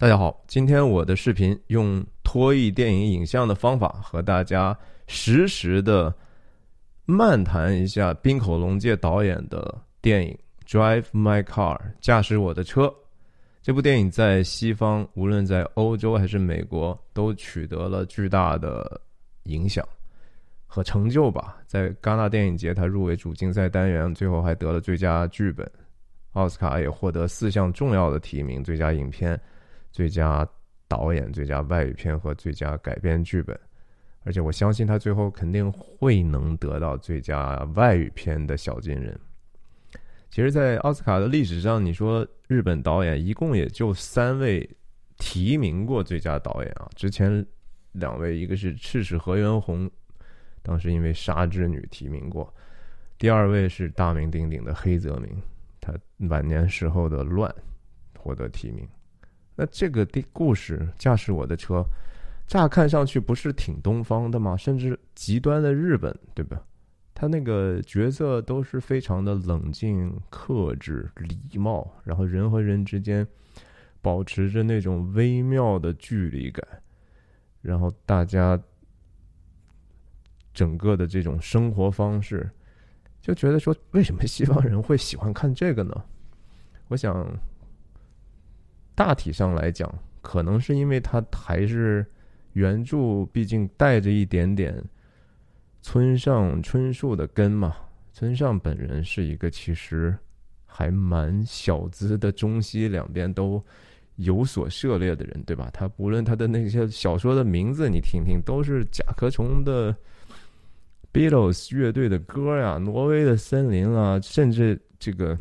大家好，今天我的视频用脱译电影影像的方法和大家实时的漫谈一下滨口龙介导演的电影《Drive My Car》驾驶我的车。这部电影在西方，无论在欧洲还是美国，都取得了巨大的影响和成就吧。在戛纳电影节，他入围主竞赛单元，最后还得了最佳剧本。奥斯卡也获得四项重要的提名：最佳影片、最佳导演、最佳外语片和最佳改编剧本。而且我相信他最后肯定会能得到最佳外语片的小金人。其实，在奥斯卡的历史上，你说日本导演一共也就三位提名过最佳导演啊。之前两位，一个是赤石和原宏，当时因为《杀之女》提名过；第二位是大名鼎鼎的黑泽明。他晚年时候的乱获得提名，那这个的故事驾驶我的车，乍看上去不是挺东方的吗？甚至极端的日本，对吧？他那个角色都是非常的冷静、克制、礼貌，然后人和人之间保持着那种微妙的距离感，然后大家整个的这种生活方式。就觉得说，为什么西方人会喜欢看这个呢？我想，大体上来讲，可能是因为它还是原著，毕竟带着一点点村上春树的根嘛。村上本人是一个其实还蛮小资的，中西两边都有所涉猎的人，对吧？他无论他的那些小说的名字，你听听，都是甲壳虫的。Beatles 乐队的歌呀，《挪威的森林》啊，甚至这个《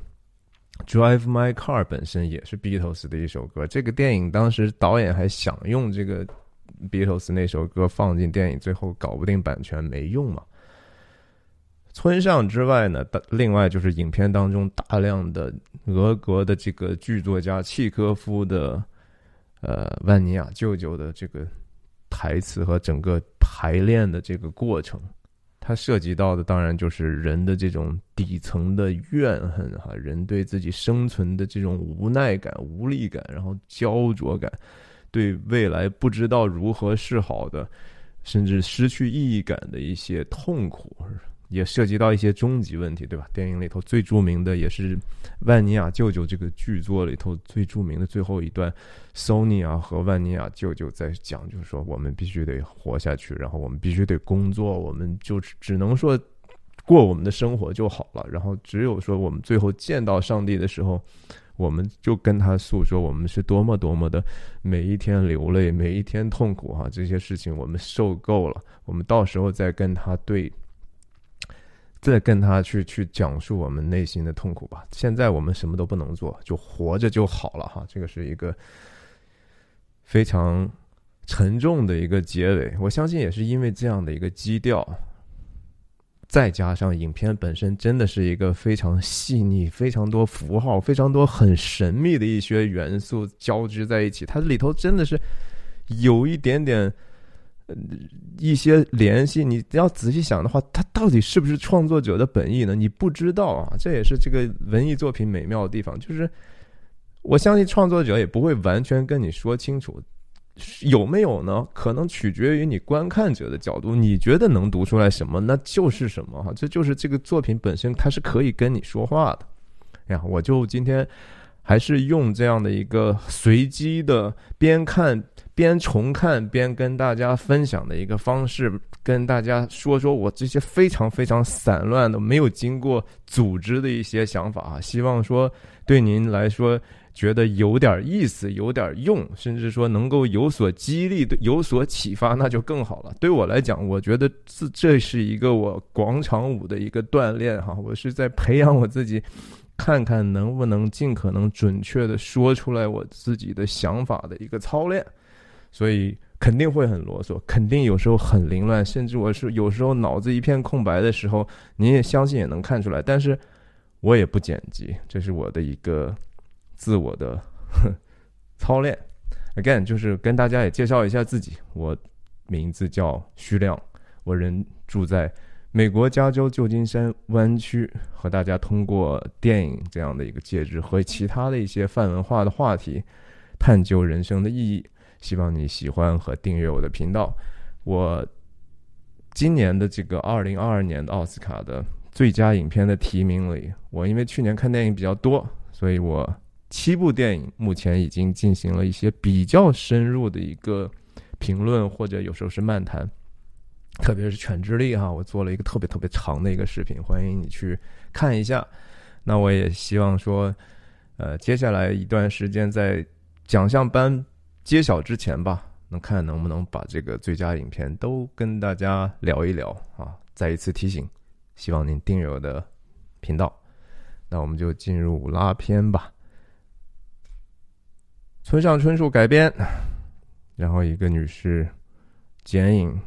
Drive My Car》本身也是 Beatles 的一首歌。这个电影当时导演还想用这个 Beatles 那首歌放进电影，最后搞不定版权，没用嘛。村上之外呢，另外就是影片当中大量的俄国的这个剧作家契科夫的呃万尼亚舅舅的这个台词和整个排练的这个过程。它涉及到的当然就是人的这种底层的怨恨哈，人对自己生存的这种无奈感、无力感，然后焦灼感，对未来不知道如何是好的，甚至失去意义感的一些痛苦。也涉及到一些终极问题，对吧？电影里头最著名的也是万尼亚舅舅这个剧作里头最著名的最后一段，索尼娅和万尼亚舅舅在讲，就是说我们必须得活下去，然后我们必须得工作，我们就只能说过我们的生活就好了。然后只有说我们最后见到上帝的时候，我们就跟他诉说我们是多么多么的每一天流泪，每一天痛苦哈，这些事情我们受够了，我们到时候再跟他对。再跟他去去讲述我们内心的痛苦吧。现在我们什么都不能做，就活着就好了哈。这个是一个非常沉重的一个结尾。我相信也是因为这样的一个基调，再加上影片本身真的是一个非常细腻、非常多符号、非常多很神秘的一些元素交织在一起。它里头真的是有一点点。一些联系，你要仔细想的话，它到底是不是创作者的本意呢？你不知道啊，这也是这个文艺作品美妙的地方。就是我相信创作者也不会完全跟你说清楚，有没有呢？可能取决于你观看者的角度，你觉得能读出来什么，那就是什么哈。这就是这个作品本身，它是可以跟你说话的。呀，我就今天还是用这样的一个随机的边看。边重看边跟大家分享的一个方式，跟大家说说我这些非常非常散乱的、没有经过组织的一些想法啊，希望说对您来说觉得有点意思、有点用，甚至说能够有所激励、有所启发，那就更好了。对我来讲，我觉得这这是一个我广场舞的一个锻炼哈，我是在培养我自己，看看能不能尽可能准确的说出来我自己的想法的一个操练。所以肯定会很啰嗦，肯定有时候很凌乱，甚至我是有时候脑子一片空白的时候，你也相信也能看出来。但是我也不剪辑，这是我的一个自我的 操练。Again，就是跟大家也介绍一下自己，我名字叫徐亮，我人住在美国加州旧金山湾区，和大家通过电影这样的一个介质和其他的一些泛文化的话题。探究人生的意义。希望你喜欢和订阅我的频道。我今年的这个二零二二年的奥斯卡的最佳影片的提名里，我因为去年看电影比较多，所以我七部电影目前已经进行了一些比较深入的一个评论，或者有时候是漫谈。特别是《犬之力》哈，我做了一个特别特别长的一个视频，欢迎你去看一下。那我也希望说，呃，接下来一段时间在奖项颁。揭晓之前吧，能看能不能把这个最佳影片都跟大家聊一聊啊！再一次提醒，希望您订阅我的频道。那我们就进入拉片吧。村上春树改编，然后一个女士剪影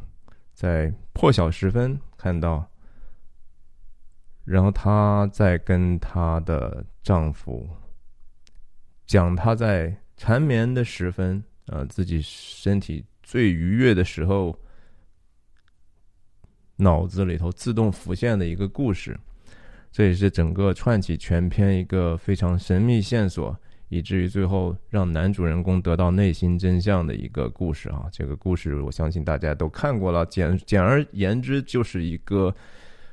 在破晓时分看到，然后她在跟她的丈夫讲她在缠绵的时分。呃，自己身体最愉悦的时候，脑子里头自动浮现的一个故事，这也是整个串起全篇一个非常神秘线索，以至于最后让男主人公得到内心真相的一个故事啊！这个故事我相信大家都看过了。简简而言之，就是一个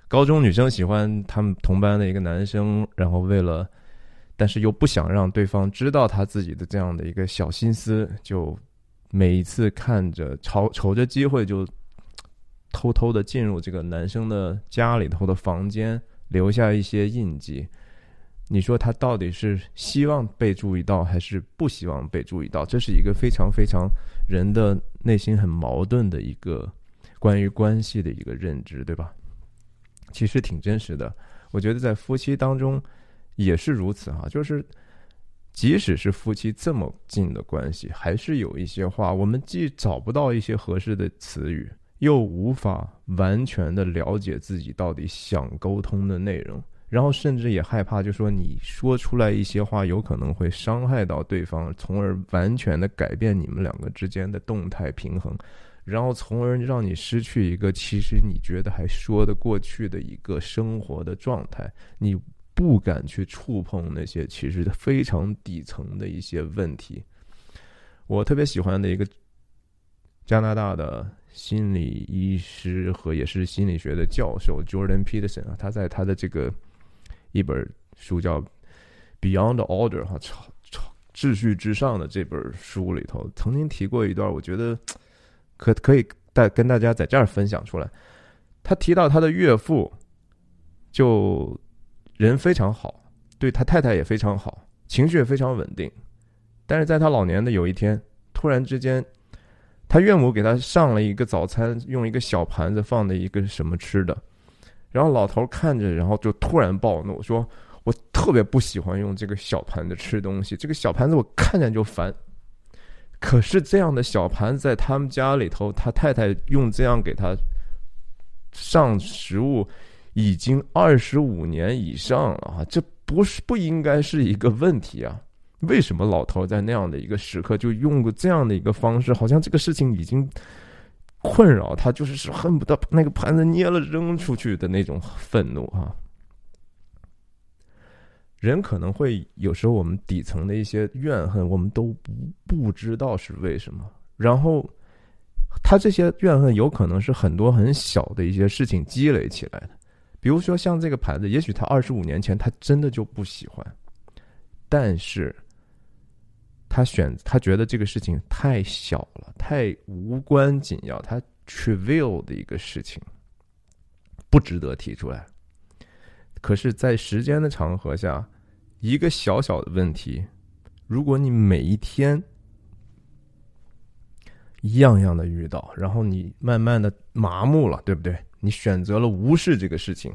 高中女生喜欢他们同班的一个男生，然后为了。但是又不想让对方知道他自己的这样的一个小心思，就每一次看着瞅瞅着机会，就偷偷的进入这个男生的家里头的房间，留下一些印记。你说他到底是希望被注意到，还是不希望被注意到？这是一个非常非常人的内心很矛盾的一个关于关系的一个认知，对吧？其实挺真实的。我觉得在夫妻当中。也是如此哈，就是即使是夫妻这么近的关系，还是有一些话，我们既找不到一些合适的词语，又无法完全的了解自己到底想沟通的内容，然后甚至也害怕，就说你说出来一些话，有可能会伤害到对方，从而完全的改变你们两个之间的动态平衡，然后从而让你失去一个其实你觉得还说得过去的一个生活的状态，你。不敢去触碰那些其实非常底层的一些问题。我特别喜欢的一个加拿大的心理医师和也是心理学的教授 Jordan Peterson 啊，他在他的这个一本书叫《Beyond Order》哈，超超秩序之上的这本书里头，曾经提过一段，我觉得可可以带跟大家在这儿分享出来。他提到他的岳父就。人非常好，对他太太也非常好，情绪也非常稳定。但是在他老年的有一天，突然之间，他岳母给他上了一个早餐，用一个小盘子放的一个什么吃的，然后老头看着，然后就突然暴怒，说：“我特别不喜欢用这个小盘子吃东西，这个小盘子我看见就烦。”可是这样的小盘子在他们家里头，他太太用这样给他上食物。已经二十五年以上了啊，这不是不应该是一个问题啊？为什么老头在那样的一个时刻就用过这样的一个方式？好像这个事情已经困扰他，就是是恨不得把那个盘子捏了扔出去的那种愤怒啊！人可能会有时候我们底层的一些怨恨，我们都不不知道是为什么。然后他这些怨恨有可能是很多很小的一些事情积累起来的。比如说像这个牌子，也许他二十五年前他真的就不喜欢，但是他选他觉得这个事情太小了，太无关紧要，他 trivial 的一个事情，不值得提出来。可是，在时间的长河下，一个小小的问题，如果你每一天一样样的遇到，然后你慢慢的麻木了，对不对？你选择了无视这个事情，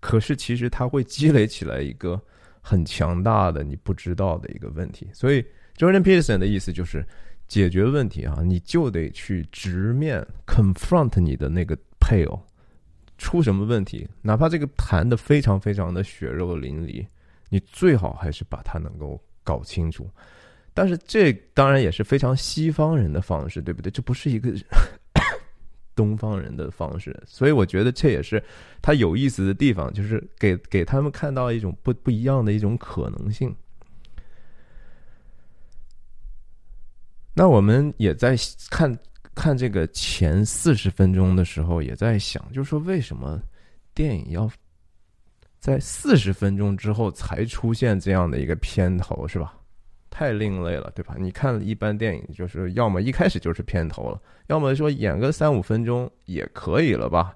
可是其实它会积累起来一个很强大的你不知道的一个问题。所以，Jordan Peterson 的意思就是解决问题啊，你就得去直面 confront 你的那个配偶，出什么问题，哪怕这个谈的非常非常的血肉淋漓，你最好还是把它能够搞清楚。但是这当然也是非常西方人的方式，对不对？这不是一个。东方人的方式，所以我觉得这也是他有意思的地方，就是给给他们看到一种不不一样的一种可能性。那我们也在看看这个前四十分钟的时候，也在想，就是说为什么电影要在四十分钟之后才出现这样的一个片头，是吧？太另类了，对吧？你看一般电影，就是要么一开始就是片头了，要么说演个三五分钟也可以了吧？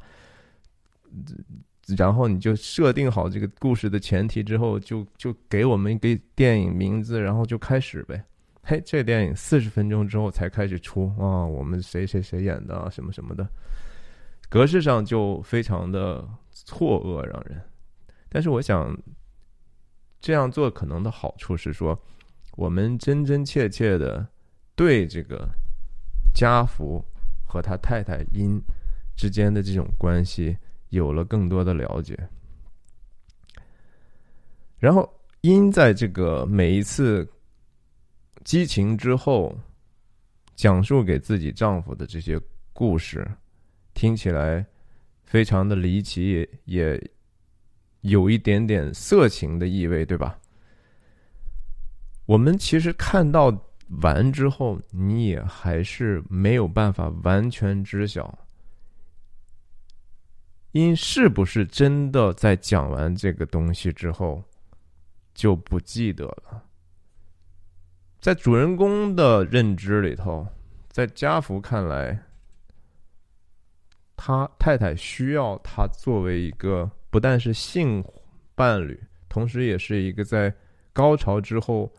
然后你就设定好这个故事的前提之后，就就给我们一个电影名字，然后就开始呗。嘿，这电影四十分钟之后才开始出啊，我们谁谁谁演的什么什么的，格式上就非常的错愕，让人。但是我想这样做可能的好处是说。我们真真切切的对这个家福和他太太因之间的这种关系有了更多的了解，然后因在这个每一次激情之后讲述给自己丈夫的这些故事，听起来非常的离奇，也有一点点色情的意味，对吧？我们其实看到完之后，你也还是没有办法完全知晓，因是不是真的在讲完这个东西之后就不记得了？在主人公的认知里头，在家福看来，他太太需要他作为一个不但是性伴侣，同时也是一个在高潮之后。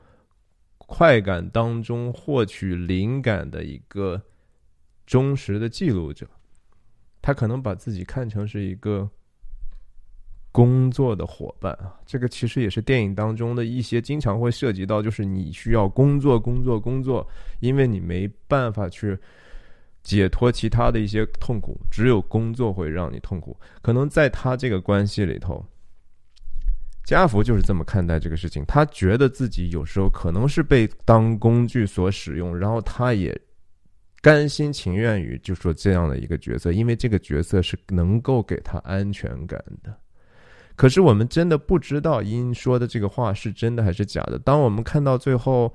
快感当中获取灵感的一个忠实的记录者，他可能把自己看成是一个工作的伙伴啊。这个其实也是电影当中的一些经常会涉及到，就是你需要工作、工作、工作，因为你没办法去解脱其他的一些痛苦，只有工作会让你痛苦。可能在他这个关系里头。家福就是这么看待这个事情，他觉得自己有时候可能是被当工具所使用，然后他也甘心情愿于就说这样的一个角色，因为这个角色是能够给他安全感的。可是我们真的不知道因说的这个话是真的还是假的。当我们看到最后，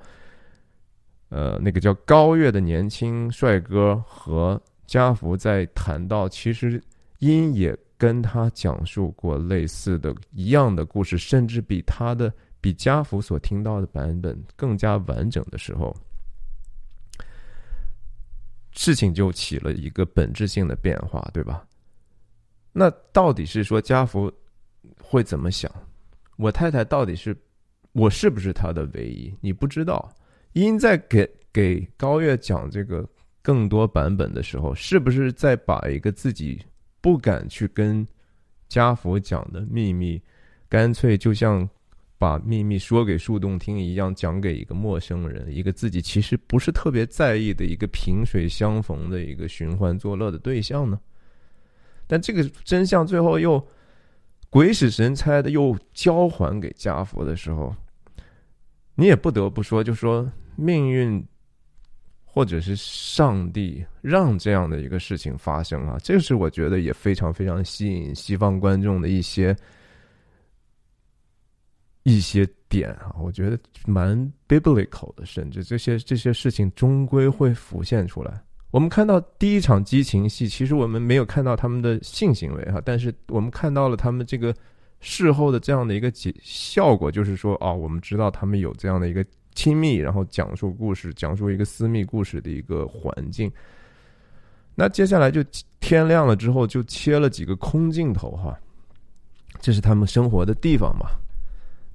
呃，那个叫高月的年轻帅哥和家福在谈到，其实因也。跟他讲述过类似的一样的故事，甚至比他的比家福所听到的版本更加完整的时候，事情就起了一个本质性的变化，对吧？那到底是说家福会怎么想？我太太到底是我是不是他的唯一？你不知道。因在给给高月讲这个更多版本的时候，是不是在把一个自己？不敢去跟家福讲的秘密，干脆就像把秘密说给树洞听一样，讲给一个陌生人，一个自己其实不是特别在意的一个萍水相逢的一个寻欢作乐的对象呢？但这个真相最后又鬼使神差的又交还给家福的时候，你也不得不说，就说命运。或者是上帝让这样的一个事情发生啊，这是我觉得也非常非常吸引西方观众的一些一些点啊，我觉得蛮 biblical 的，甚至这些这些事情终归会浮现出来。我们看到第一场激情戏，其实我们没有看到他们的性行为哈，但是我们看到了他们这个事后的这样的一个结效果，就是说啊，我们知道他们有这样的一个。亲密，然后讲述故事，讲述一个私密故事的一个环境。那接下来就天亮了之后，就切了几个空镜头哈，这是他们生活的地方嘛。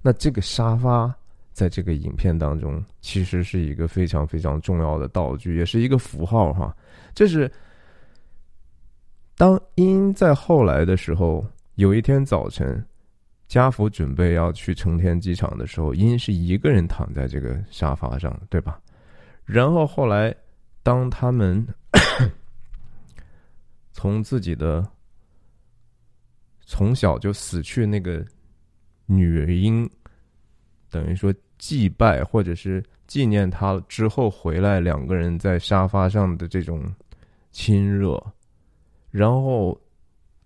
那这个沙发在这个影片当中，其实是一个非常非常重要的道具，也是一个符号哈。这是当英在后来的时候，有一天早晨。家福准备要去成田机场的时候，英是一个人躺在这个沙发上，对吧？然后后来，当他们 从自己的从小就死去那个女婴，等于说祭拜或者是纪念他之后回来，两个人在沙发上的这种亲热，然后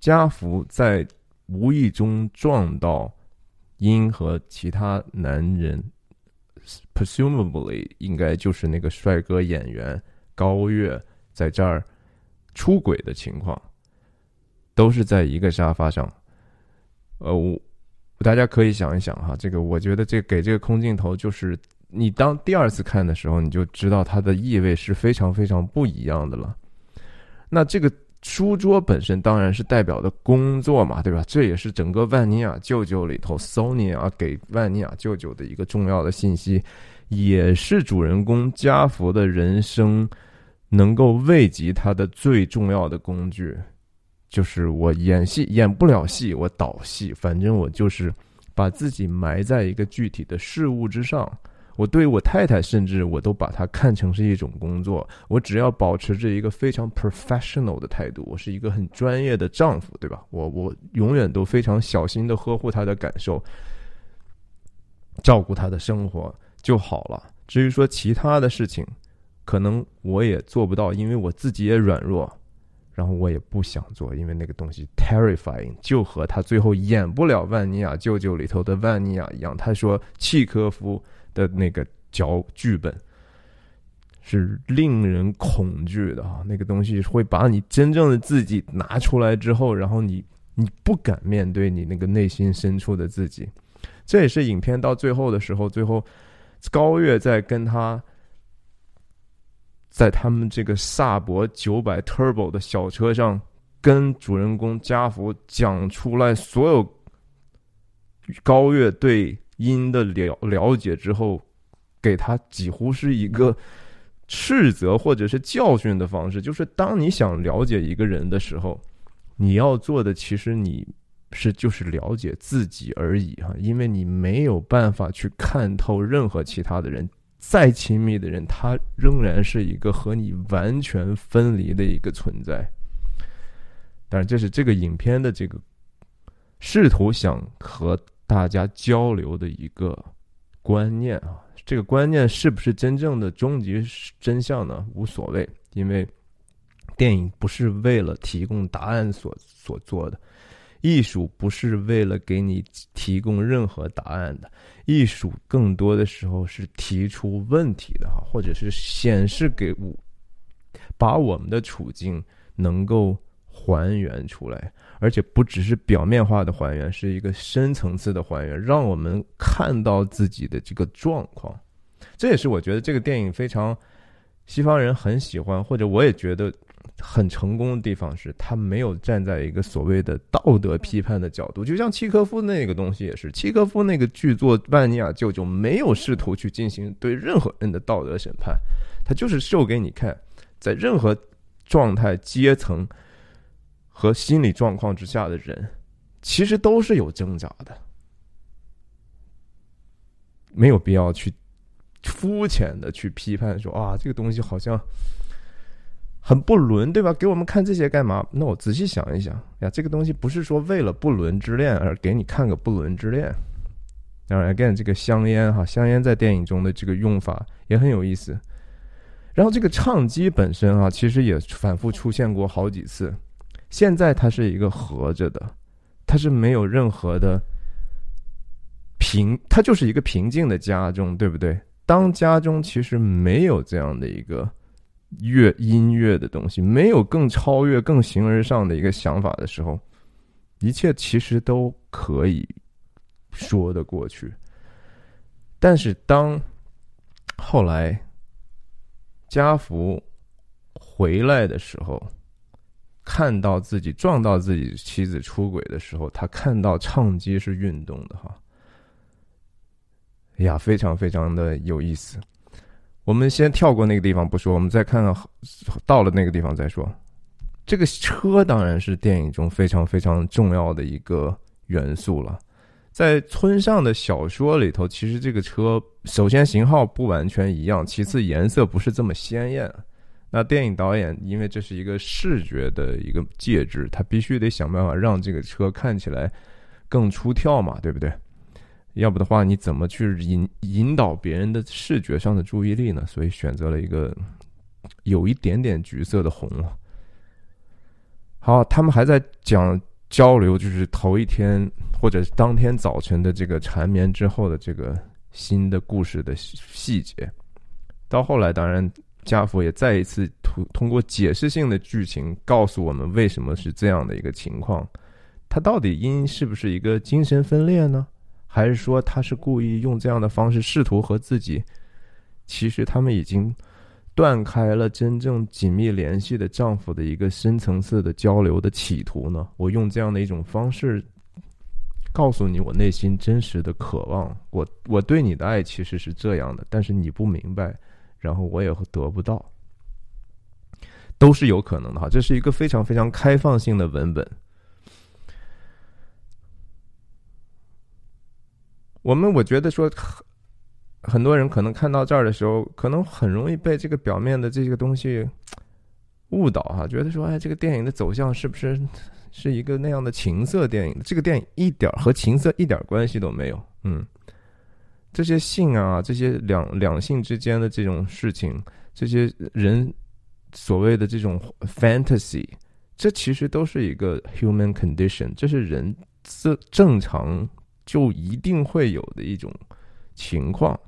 家福在。无意中撞到因和其他男人 presumably 应该就是那个帅哥演员高月在这儿出轨的情况，都是在一个沙发上。呃，我大家可以想一想哈，这个我觉得这给这个空镜头，就是你当第二次看的时候，你就知道它的意味是非常非常不一样的了。那这个。书桌本身当然是代表的工作嘛，对吧？这也是整个万尼亚舅舅里头，Sony 啊给万尼亚舅舅的一个重要的信息，也是主人公加福的人生能够慰藉他的最重要的工具，就是我演戏演不了戏，我导戏，反正我就是把自己埋在一个具体的事物之上。我对我太太，甚至我都把它看成是一种工作。我只要保持着一个非常 professional 的态度，我是一个很专业的丈夫，对吧？我我永远都非常小心的呵护她的感受，照顾她的生活就好了。至于说其他的事情，可能我也做不到，因为我自己也软弱，然后我也不想做，因为那个东西 terrifying，就和他最后演不了万尼亚舅舅里头的万尼亚一样。他说契科夫。的那个脚剧本是令人恐惧的啊！那个东西会把你真正的自己拿出来之后，然后你你不敢面对你那个内心深处的自己。这也是影片到最后的时候，最后高月在跟他，在他们这个萨博九百 Turbo 的小车上，跟主人公加福讲出来所有高月对。因的了了解之后，给他几乎是一个斥责或者是教训的方式。就是当你想了解一个人的时候，你要做的其实你是就是了解自己而已哈，因为你没有办法去看透任何其他的人，再亲密的人，他仍然是一个和你完全分离的一个存在。当然，这是这个影片的这个试图想和。大家交流的一个观念啊，这个观念是不是真正的终极真相呢？无所谓，因为电影不是为了提供答案所所做的，艺术不是为了给你提供任何答案的，艺术更多的时候是提出问题的哈，或者是显示给我，把我们的处境能够还原出来。而且不只是表面化的还原，是一个深层次的还原，让我们看到自己的这个状况。这也是我觉得这个电影非常西方人很喜欢，或者我也觉得很成功的地方是，他没有站在一个所谓的道德批判的角度。就像契科夫那个东西也是，契科夫那个剧作《万尼亚舅舅》没有试图去进行对任何人的道德审判，他就是秀给你看，在任何状态、阶层。和心理状况之下的人，其实都是有挣扎的，没有必要去肤浅的去批判说啊，这个东西好像很不伦，对吧？给我们看这些干嘛？那我仔细想一想呀，这个东西不是说为了不伦之恋而给你看个不伦之恋。当然，again，这个香烟哈，香烟在电影中的这个用法也很有意思。然后这个唱机本身啊，其实也反复出现过好几次。现在它是一个合着的，它是没有任何的平，它就是一个平静的家中，对不对？当家中其实没有这样的一个乐音乐的东西，没有更超越、更形而上的一个想法的时候，一切其实都可以说得过去。但是当后来家福回来的时候，看到自己撞到自己妻子出轨的时候，他看到唱机是运动的哈，哎呀，非常非常的有意思。我们先跳过那个地方不说，我们再看看到了那个地方再说。这个车当然是电影中非常非常重要的一个元素了。在村上的小说里头，其实这个车首先型号不完全一样，其次颜色不是这么鲜艳。那电影导演因为这是一个视觉的一个介质，他必须得想办法让这个车看起来更出挑嘛，对不对？要不的话，你怎么去引引导别人的视觉上的注意力呢？所以选择了一个有一点点橘色的红。好，他们还在讲交流，就是头一天或者当天早晨的这个缠绵之后的这个新的故事的细节。到后来，当然家父也再一次通通过解释性的剧情告诉我们为什么是这样的一个情况。他到底因是不是一个精神分裂呢？还是说他是故意用这样的方式试图和自己？其实他们已经断开了真正紧密联系的丈夫的一个深层次的交流的企图呢？我用这样的一种方式告诉你我内心真实的渴望，我我对你的爱其实是这样的，但是你不明白。然后我也得不到，都是有可能的哈。这是一个非常非常开放性的文本。我们我觉得说，很很多人可能看到这儿的时候，可能很容易被这个表面的这个东西误导哈，觉得说，哎，这个电影的走向是不是是一个那样的情色电影？这个电影一点和情色一点关系都没有，嗯。这些性啊，这些两两性之间的这种事情，这些人所谓的这种 fantasy，这其实都是一个 human condition，这是人正正常就一定会有的一种情况。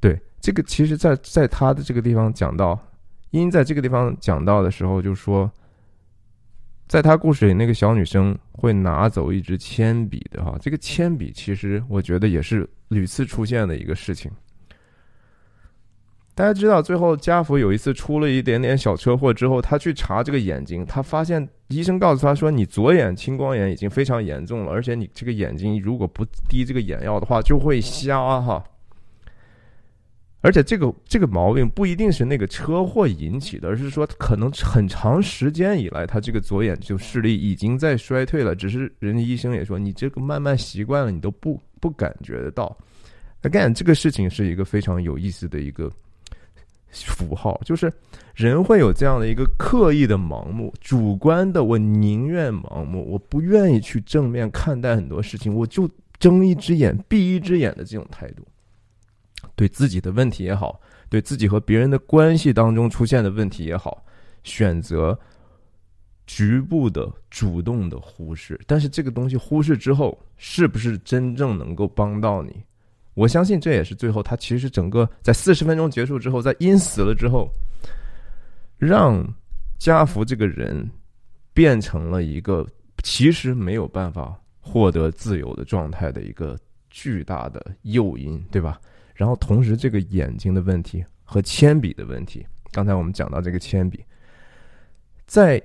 对，这个其实，在在他的这个地方讲到，因在这个地方讲到的时候，就说。在他故事里，那个小女生会拿走一支铅笔的哈，这个铅笔其实我觉得也是屡次出现的一个事情。大家知道，最后家福有一次出了一点点小车祸之后，他去查这个眼睛，他发现医生告诉他说：“你左眼青光眼已经非常严重了，而且你这个眼睛如果不滴这个眼药的话，就会瞎哈。”而且这个这个毛病不一定是那个车祸引起的，而是说可能很长时间以来，他这个左眼就视力已经在衰退了。只是人家医生也说，你这个慢慢习惯了，你都不不感觉得到。Again，这个事情是一个非常有意思的一个符号，就是人会有这样的一个刻意的盲目、主观的，我宁愿盲目，我不愿意去正面看待很多事情，我就睁一只眼闭一只眼的这种态度。对自己的问题也好，对自己和别人的关系当中出现的问题也好，选择局部的主动的忽视。但是这个东西忽视之后，是不是真正能够帮到你？我相信这也是最后他其实整个在四十分钟结束之后，在因死了之后，让家福这个人变成了一个其实没有办法获得自由的状态的一个巨大的诱因，对吧？然后同时，这个眼睛的问题和铅笔的问题，刚才我们讲到这个铅笔，在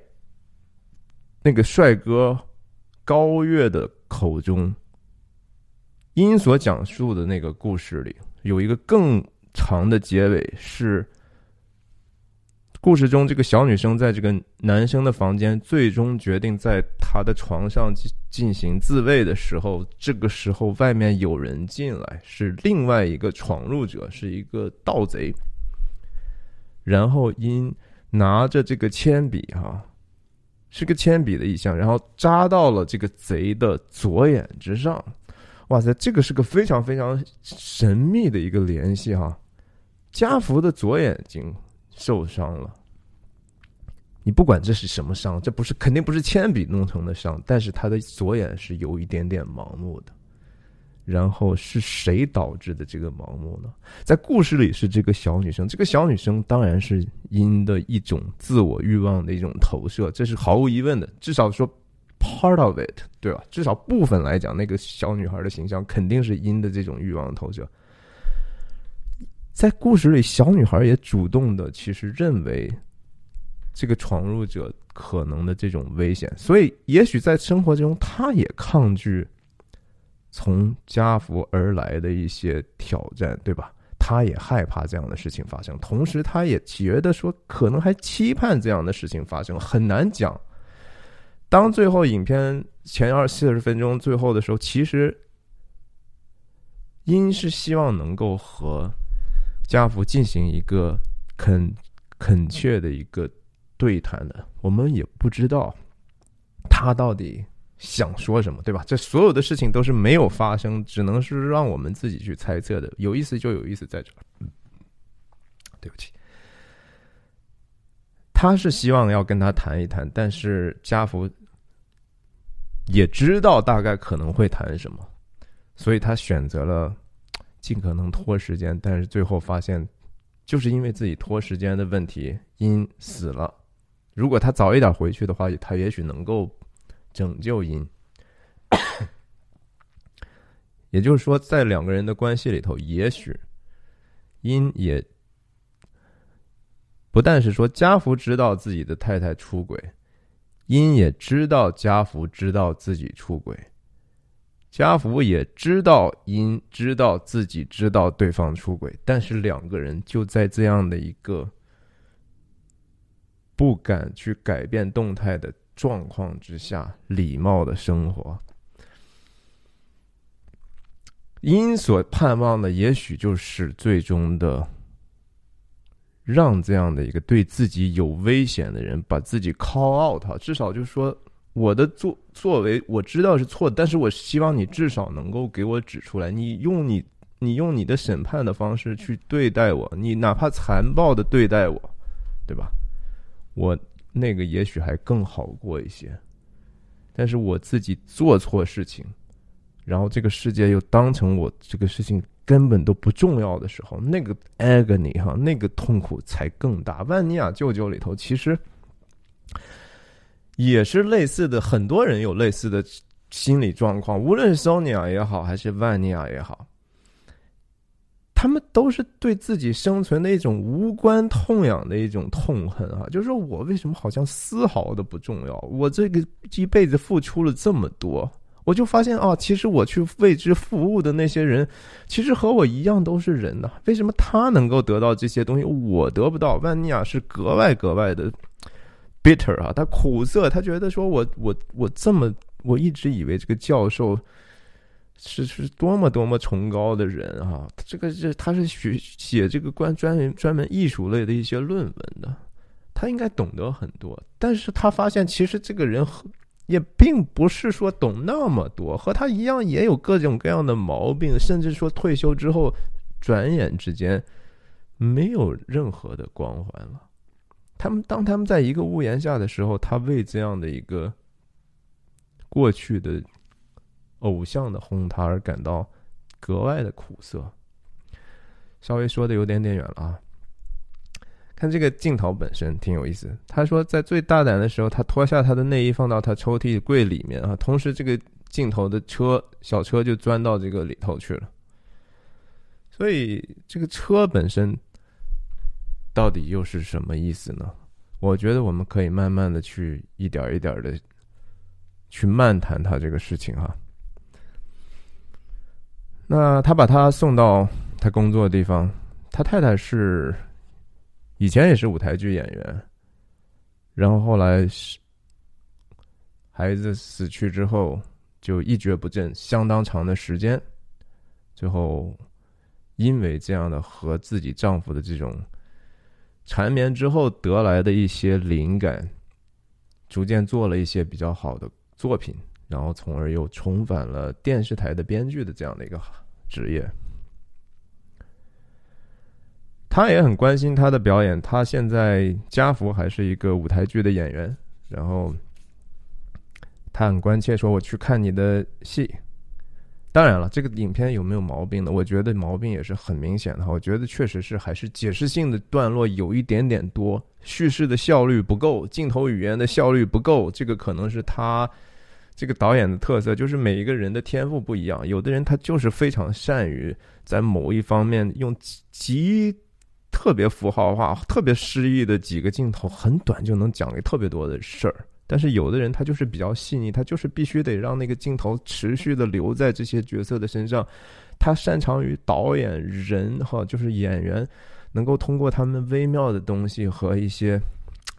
那个帅哥高月的口中，因所讲述的那个故事里，有一个更长的结尾是。故事中，这个小女生在这个男生的房间，最终决定在他的床上进进行自慰的时候，这个时候外面有人进来，是另外一个闯入者，是一个盗贼。然后因拿着这个铅笔，哈，是个铅笔的意象，然后扎到了这个贼的左眼之上。哇塞，这个是个非常非常神秘的一个联系，哈。家福的左眼睛。受伤了，你不管这是什么伤，这不是肯定不是铅笔弄成的伤，但是他的左眼是有一点点盲目的。然后是谁导致的这个盲目呢？在故事里是这个小女生，这个小女生当然是因的一种自我欲望的一种投射，这是毫无疑问的。至少说 part of it，对吧？至少部分来讲，那个小女孩的形象肯定是因的这种欲望投射。在故事里，小女孩也主动的，其实认为这个闯入者可能的这种危险，所以也许在生活中，她也抗拒从家福而来的一些挑战，对吧？她也害怕这样的事情发生，同时她也觉得说，可能还期盼这样的事情发生，很难讲。当最后影片前二四十分钟最后的时候，其实因是希望能够和。家福进行一个恳恳切的一个对谈的，我们也不知道他到底想说什么，对吧？这所有的事情都是没有发生，只能是让我们自己去猜测的。有意思就有意思在这儿，对不起，他是希望要跟他谈一谈，但是家福也知道大概可能会谈什么，所以他选择了尽可能拖时间，但是最后发现，就是因为自己拖时间的问题，因死了。如果他早一点回去的话，他也许能够拯救因。也就是说，在两个人的关系里头，也许因也不但是说家福知道自己的太太出轨，因也知道家福知道自己出轨，家福也知道因知道自己知道对方出轨，但是两个人就在这样的一个。不敢去改变动态的状况之下，礼貌的生活。因所盼望的，也许就是最终的，让这样的一个对自己有危险的人，把自己 call out。至少就是说，我的作作为我知道是错的，但是我希望你至少能够给我指出来。你用你你用你的审判的方式去对待我，你哪怕残暴的对待我，对吧？我那个也许还更好过一些，但是我自己做错事情，然后这个世界又当成我这个事情根本都不重要的时候，那个 agony 哈，那个痛苦才更大。万尼亚舅舅里头其实也是类似的，很多人有类似的心理状况，无论是 Sonia 也好，还是万尼亚也好。他们都是对自己生存的一种无关痛痒的一种痛恨啊！就是说我为什么好像丝毫的不重要？我这个一辈子付出了这么多，我就发现啊，其实我去为之服务的那些人，其实和我一样都是人呐。为什么他能够得到这些东西，我得不到？万尼亚是格外格外的 bitter 啊，他苦涩，他觉得说我我我这么，我一直以为这个教授。是是多么多么崇高的人啊！这个是他是学写这个关专门专门艺术类的一些论文的，他应该懂得很多。但是他发现其实这个人也并不是说懂那么多，和他一样也有各种各样的毛病，甚至说退休之后转眼之间没有任何的光环了。他们当他们在一个屋檐下的时候，他为这样的一个过去的。偶像的哄他而感到格外的苦涩。稍微说的有点点远了啊。看这个镜头本身挺有意思。他说，在最大胆的时候，他脱下他的内衣放到他抽屉柜里面啊。同时，这个镜头的车小车就钻到这个里头去了。所以，这个车本身到底又是什么意思呢？我觉得我们可以慢慢的去一点一点的去漫谈他这个事情哈。那他把他送到他工作的地方，他太太是以前也是舞台剧演员，然后后来是孩子死去之后就一蹶不振，相当长的时间，最后因为这样的和自己丈夫的这种缠绵之后得来的一些灵感，逐渐做了一些比较好的作品。然后，从而又重返了电视台的编剧的这样的一个职业。他也很关心他的表演。他现在家福还是一个舞台剧的演员。然后，他很关切说：“我去看你的戏。”当然了，这个影片有没有毛病呢？我觉得毛病也是很明显的。我觉得确实是还是解释性的段落有一点点多，叙事的效率不够，镜头语言的效率不够。这个可能是他。这个导演的特色就是每一个人的天赋不一样，有的人他就是非常善于在某一方面用极特别符号化、特别诗意的几个镜头，很短就能讲个特别多的事儿。但是有的人他就是比较细腻，他就是必须得让那个镜头持续的留在这些角色的身上。他擅长于导演人哈，就是演员能够通过他们微妙的东西和一些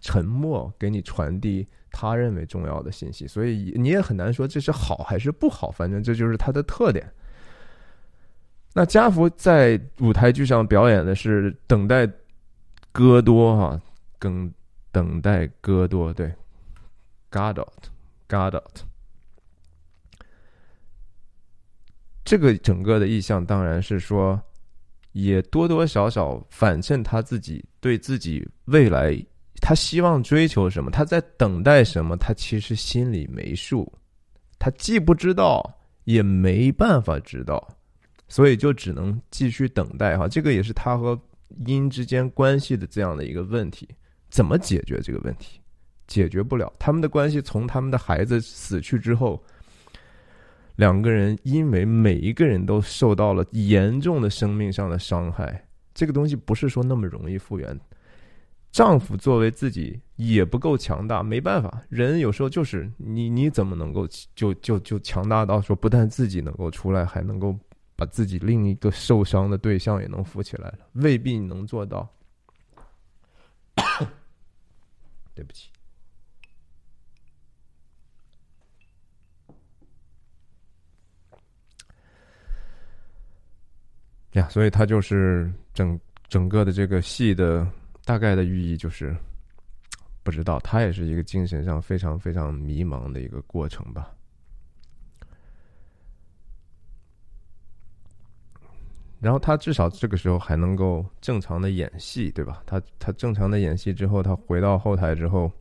沉默给你传递。他认为重要的信息，所以你也很难说这是好还是不好，反正这就是他的特点。那加福在舞台剧上表演的是等待戈多哈，等等待戈多对，Godot，Godot。这个整个的意象当然是说，也多多少少反衬他自己对自己未来。他希望追求什么？他在等待什么？他其实心里没数，他既不知道，也没办法知道。所以就只能继续等待哈。这个也是他和因之间关系的这样的一个问题，怎么解决这个问题？解决不了，他们的关系从他们的孩子死去之后，两个人因为每一个人都受到了严重的生命上的伤害，这个东西不是说那么容易复原。丈夫作为自己也不够强大，没办法，人有时候就是你你怎么能够就就就强大到说不但自己能够出来，还能够把自己另一个受伤的对象也能扶起来了，未必能做到。对不起。呀，所以他就是整整个的这个戏的大概的寓意就是不知道，他也是一个精神上非常非常迷茫的一个过程吧。然后他至少这个时候还能够正常的演戏，对吧？他他正常的演戏之后，他回到后台之后，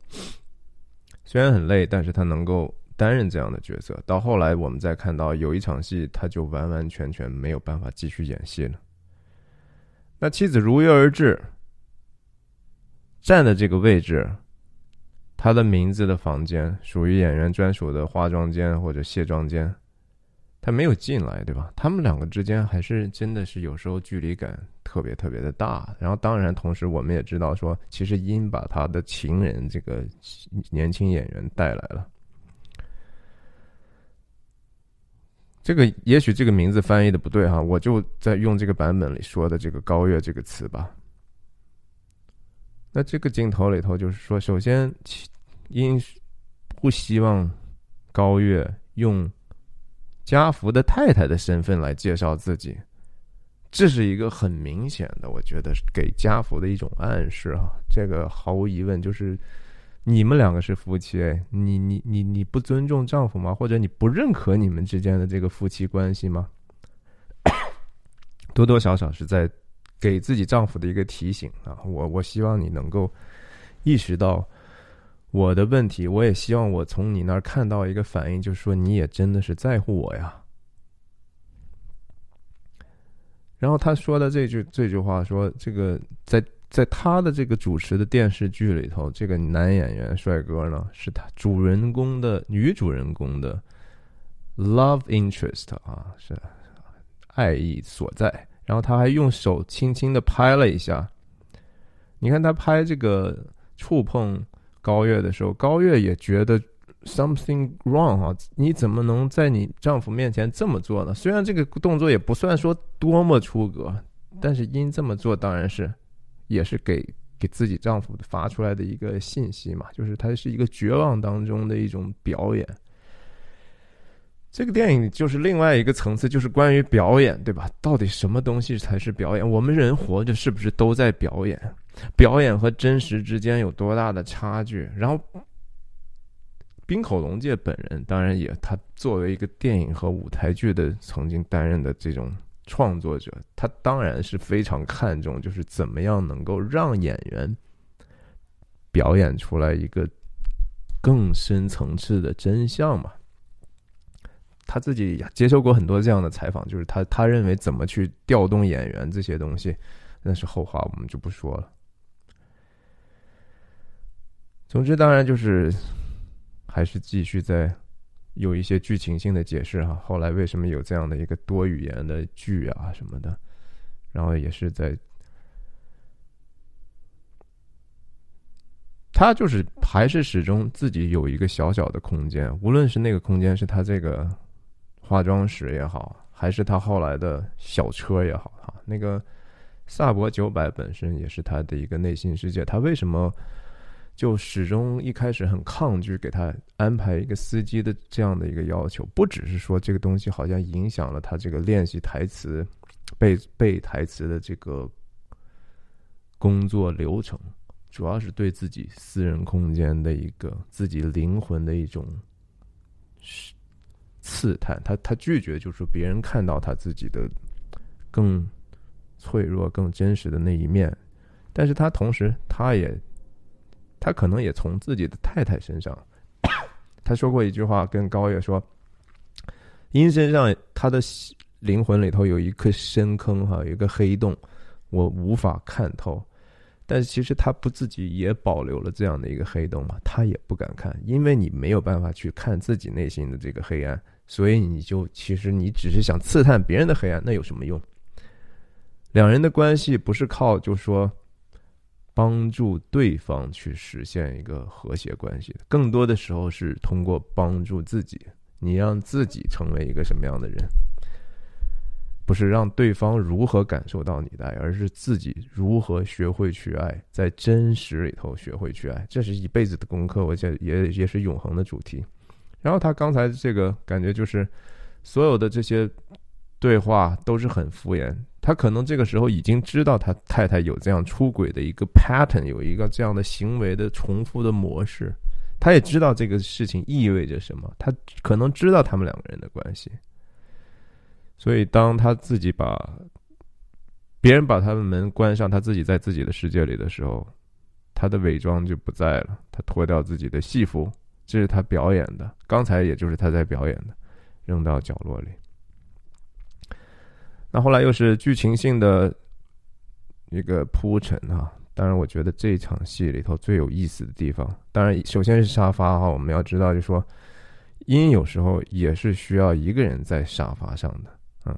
虽然很累，但是他能够。担任这样的角色，到后来我们再看到有一场戏，他就完完全全没有办法继续演戏了。那妻子如约而至，站的这个位置，他的名字的房间属于演员专属的化妆间或者卸妆间，他没有进来，对吧？他们两个之间还是真的是有时候距离感特别特别的大。然后当然，同时我们也知道说，其实因把他的情人这个年轻演员带来了。这个也许这个名字翻译的不对哈，我就在用这个版本里说的这个“高月”这个词吧。那这个镜头里头就是说，首先，因不希望高月用家福的太太的身份来介绍自己，这是一个很明显的，我觉得给家福的一种暗示啊。这个毫无疑问就是。你们两个是夫妻，你你你你不尊重丈夫吗？或者你不认可你们之间的这个夫妻关系吗？多多少少是在给自己丈夫的一个提醒啊！我我希望你能够意识到我的问题，我也希望我从你那儿看到一个反应，就是说你也真的是在乎我呀。然后他说的这句这句话说，这个在。在他的这个主持的电视剧里头，这个男演员帅哥呢，是他主人公的女主人公的 love interest 啊，是爱意所在。然后他还用手轻轻的拍了一下，你看他拍这个触碰高月的时候，高月也觉得 something wrong 啊，你怎么能在你丈夫面前这么做呢？虽然这个动作也不算说多么出格，但是因这么做当然是。也是给给自己丈夫发出来的一个信息嘛，就是他是一个绝望当中的一种表演。这个电影就是另外一个层次，就是关于表演，对吧？到底什么东西才是表演？我们人活着是不是都在表演？表演和真实之间有多大的差距？然后，冰口龙介本人当然也，他作为一个电影和舞台剧的曾经担任的这种。创作者他当然是非常看重，就是怎么样能够让演员表演出来一个更深层次的真相嘛。他自己接受过很多这样的采访，就是他他认为怎么去调动演员这些东西，那是后话，我们就不说了。总之，当然就是还是继续在。有一些剧情性的解释哈，后来为什么有这样的一个多语言的剧啊什么的，然后也是在，他就是还是始终自己有一个小小的空间，无论是那个空间是他这个化妆室也好，还是他后来的小车也好哈，那个萨博九百本身也是他的一个内心世界，他为什么？就始终一开始很抗拒给他安排一个司机的这样的一个要求，不只是说这个东西好像影响了他这个练习台词、背背台词的这个工作流程，主要是对自己私人空间的一个自己灵魂的一种刺探。他他拒绝，就是别人看到他自己的更脆弱、更真实的那一面，但是他同时他也。他可能也从自己的太太身上，他说过一句话，跟高月说：“因身上他的灵魂里头有一颗深坑哈，有一个黑洞，我无法看透。但其实他不自己也保留了这样的一个黑洞嘛？他也不敢看，因为你没有办法去看自己内心的这个黑暗，所以你就其实你只是想刺探别人的黑暗，那有什么用？两人的关系不是靠就说帮助对方去实现一个和谐关系，更多的时候是通过帮助自己，你让自己成为一个什么样的人？不是让对方如何感受到你的爱，而是自己如何学会去爱，在真实里头学会去爱，这是一辈子的功课，我觉得也也是永恒的主题。然后他刚才这个感觉就是，所有的这些对话都是很敷衍。他可能这个时候已经知道他太太有这样出轨的一个 pattern，有一个这样的行为的重复的模式，他也知道这个事情意味着什么，他可能知道他们两个人的关系。所以，当他自己把别人把他的门关上，他自己在自己的世界里的时候，他的伪装就不在了。他脱掉自己的戏服，这是他表演的。刚才也就是他在表演的，扔到角落里。那后来又是剧情性的一个铺陈啊。当然，我觉得这场戏里头最有意思的地方，当然首先是沙发哈。我们要知道，就说因有时候也是需要一个人在沙发上的啊。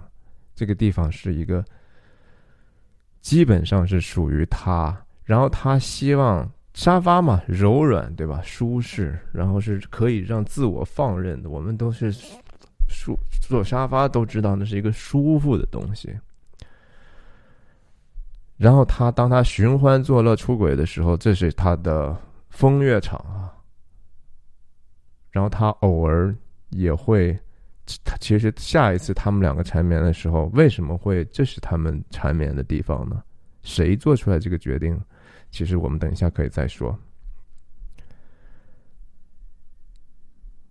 这个地方是一个，基本上是属于他。然后他希望沙发嘛，柔软对吧？舒适，然后是可以让自我放任的。我们都是舒坐沙发都知道那是一个舒服的东西。然后他当他寻欢作乐出轨的时候，这是他的风月场啊。然后他偶尔也会。他其实下一次他们两个缠绵的时候，为什么会这是他们缠绵的地方呢？谁做出来这个决定？其实我们等一下可以再说。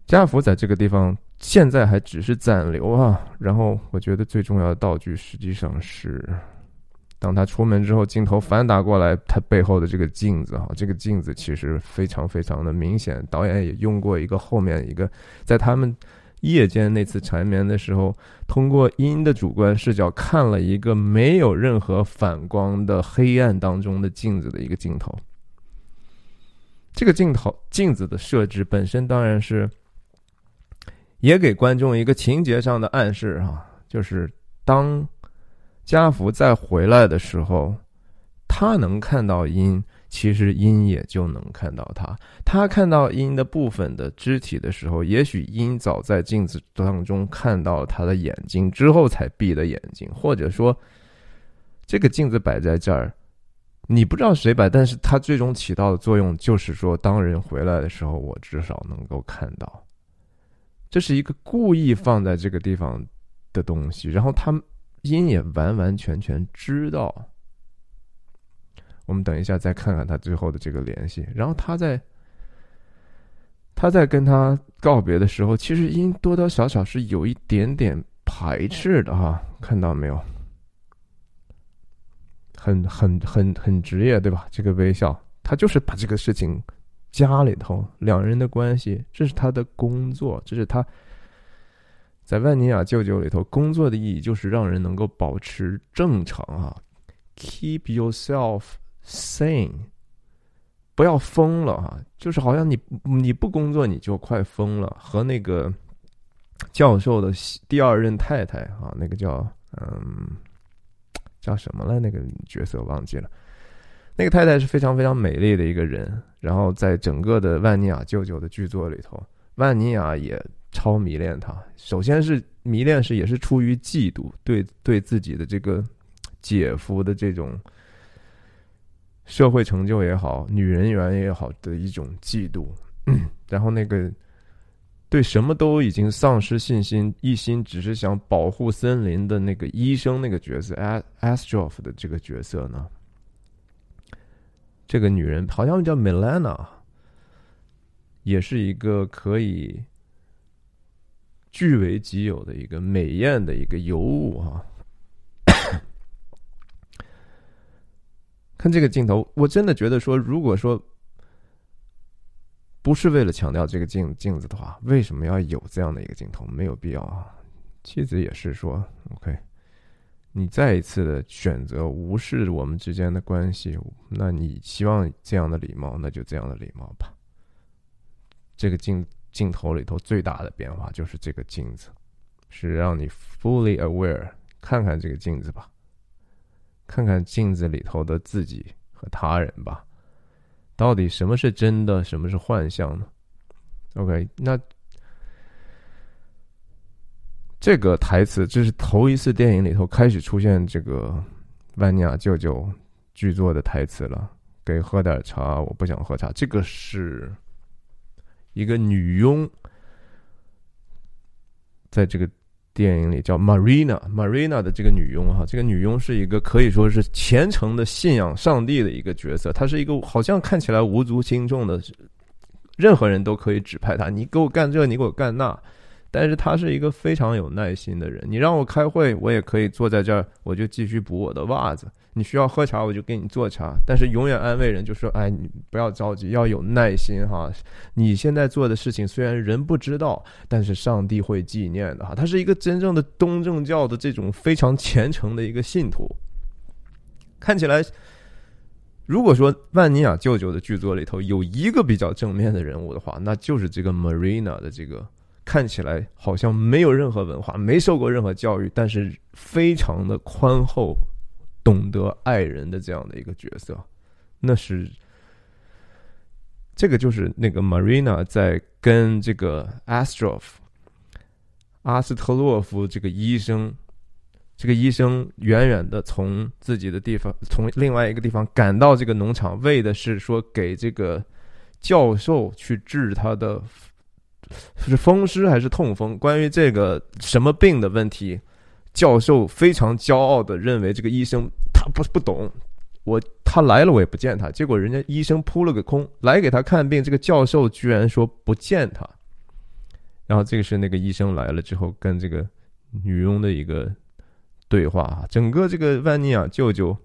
家福在这个地方现在还只是暂留啊。然后我觉得最重要的道具实际上是，当他出门之后，镜头反打过来，他背后的这个镜子啊，这个镜子其实非常非常的明显。导演也用过一个后面一个在他们。夜间那次缠绵的时候，通过阴的主观视角看了一个没有任何反光的黑暗当中的镜子的一个镜头。这个镜头镜子的设置本身当然是，也给观众一个情节上的暗示啊，就是当家福再回来的时候，他能看到阴。其实鹰也就能看到他，他看到鹰的部分的肢体的时候，也许鹰早在镜子当中看到他的眼睛之后才闭的眼睛，或者说，这个镜子摆在这儿，你不知道谁摆，但是它最终起到的作用就是说，当人回来的时候，我至少能够看到，这是一个故意放在这个地方的东西，然后他音也完完全全知道。我们等一下再看看他最后的这个联系。然后他在他在跟他告别的时候，其实因多多少少是有一点点排斥的哈，看到没有？很很很很职业，对吧？这个微笑，他就是把这个事情家里头两人的关系，这是他的工作，这是他在万尼亚舅舅里头工作的意义，就是让人能够保持正常啊，keep yourself。sane，不要疯了哈，就是好像你你不工作你就快疯了。和那个教授的第二任太太啊，那个叫嗯叫什么了？那个角色忘记了。那个太太是非常非常美丽的一个人。然后在整个的万尼亚舅舅的剧作里头，万尼亚也超迷恋他。首先是迷恋是也是出于嫉妒，对对自己的这个姐夫的这种。社会成就也好，女人缘也好的一种嫉妒，然后那个对什么都已经丧失信心，一心只是想保护森林的那个医生那个角色，A Astrof 的这个角色呢，这个女人好像叫 Melana，也是一个可以据为己有的一个美艳的一个尤物啊。看这个镜头，我真的觉得说，如果说不是为了强调这个镜镜子的话，为什么要有这样的一个镜头？没有必要啊！妻子也是说：“OK，你再一次的选择无视我们之间的关系，那你希望这样的礼貌，那就这样的礼貌吧。”这个镜镜头里头最大的变化就是这个镜子，是让你 fully aware，看看这个镜子吧，看看镜子里头的自己和他人吧，到底什么是真的，什么是幻象呢？OK，那。这个台词这是头一次电影里头开始出现这个万尼亚舅舅剧作的台词了。给喝点茶，我不想喝茶。这个是一个女佣，在这个电影里叫 Marina，Marina 的这个女佣哈，这个女佣是一个可以说是虔诚的信仰上帝的一个角色。她是一个好像看起来无足轻重的，任何人都可以指派她，你给我干这，你给我干那。但是他是一个非常有耐心的人。你让我开会，我也可以坐在这儿，我就继续补我的袜子。你需要喝茶，我就给你做茶。但是永远安慰人，就说：“哎，你不要着急，要有耐心哈。你现在做的事情虽然人不知道，但是上帝会纪念的哈。”他是一个真正的东正教的这种非常虔诚的一个信徒。看起来，如果说万尼亚舅舅的剧作里头有一个比较正面的人物的话，那就是这个 Marina 的这个。看起来好像没有任何文化，没受过任何教育，但是非常的宽厚，懂得爱人的这样的一个角色，那是这个就是那个 Marina 在跟这个 Astrov 阿斯特洛夫这个医生，这个医生远远的从自己的地方，从另外一个地方赶到这个农场，为的是说给这个教授去治他的。是风湿还是痛风？关于这个什么病的问题，教授非常骄傲的认为这个医生他不是不懂。我他来了我也不见他，结果人家医生扑了个空，来给他看病，这个教授居然说不见他。然后这个是那个医生来了之后跟这个女佣的一个对话啊整个这个万尼亚舅舅。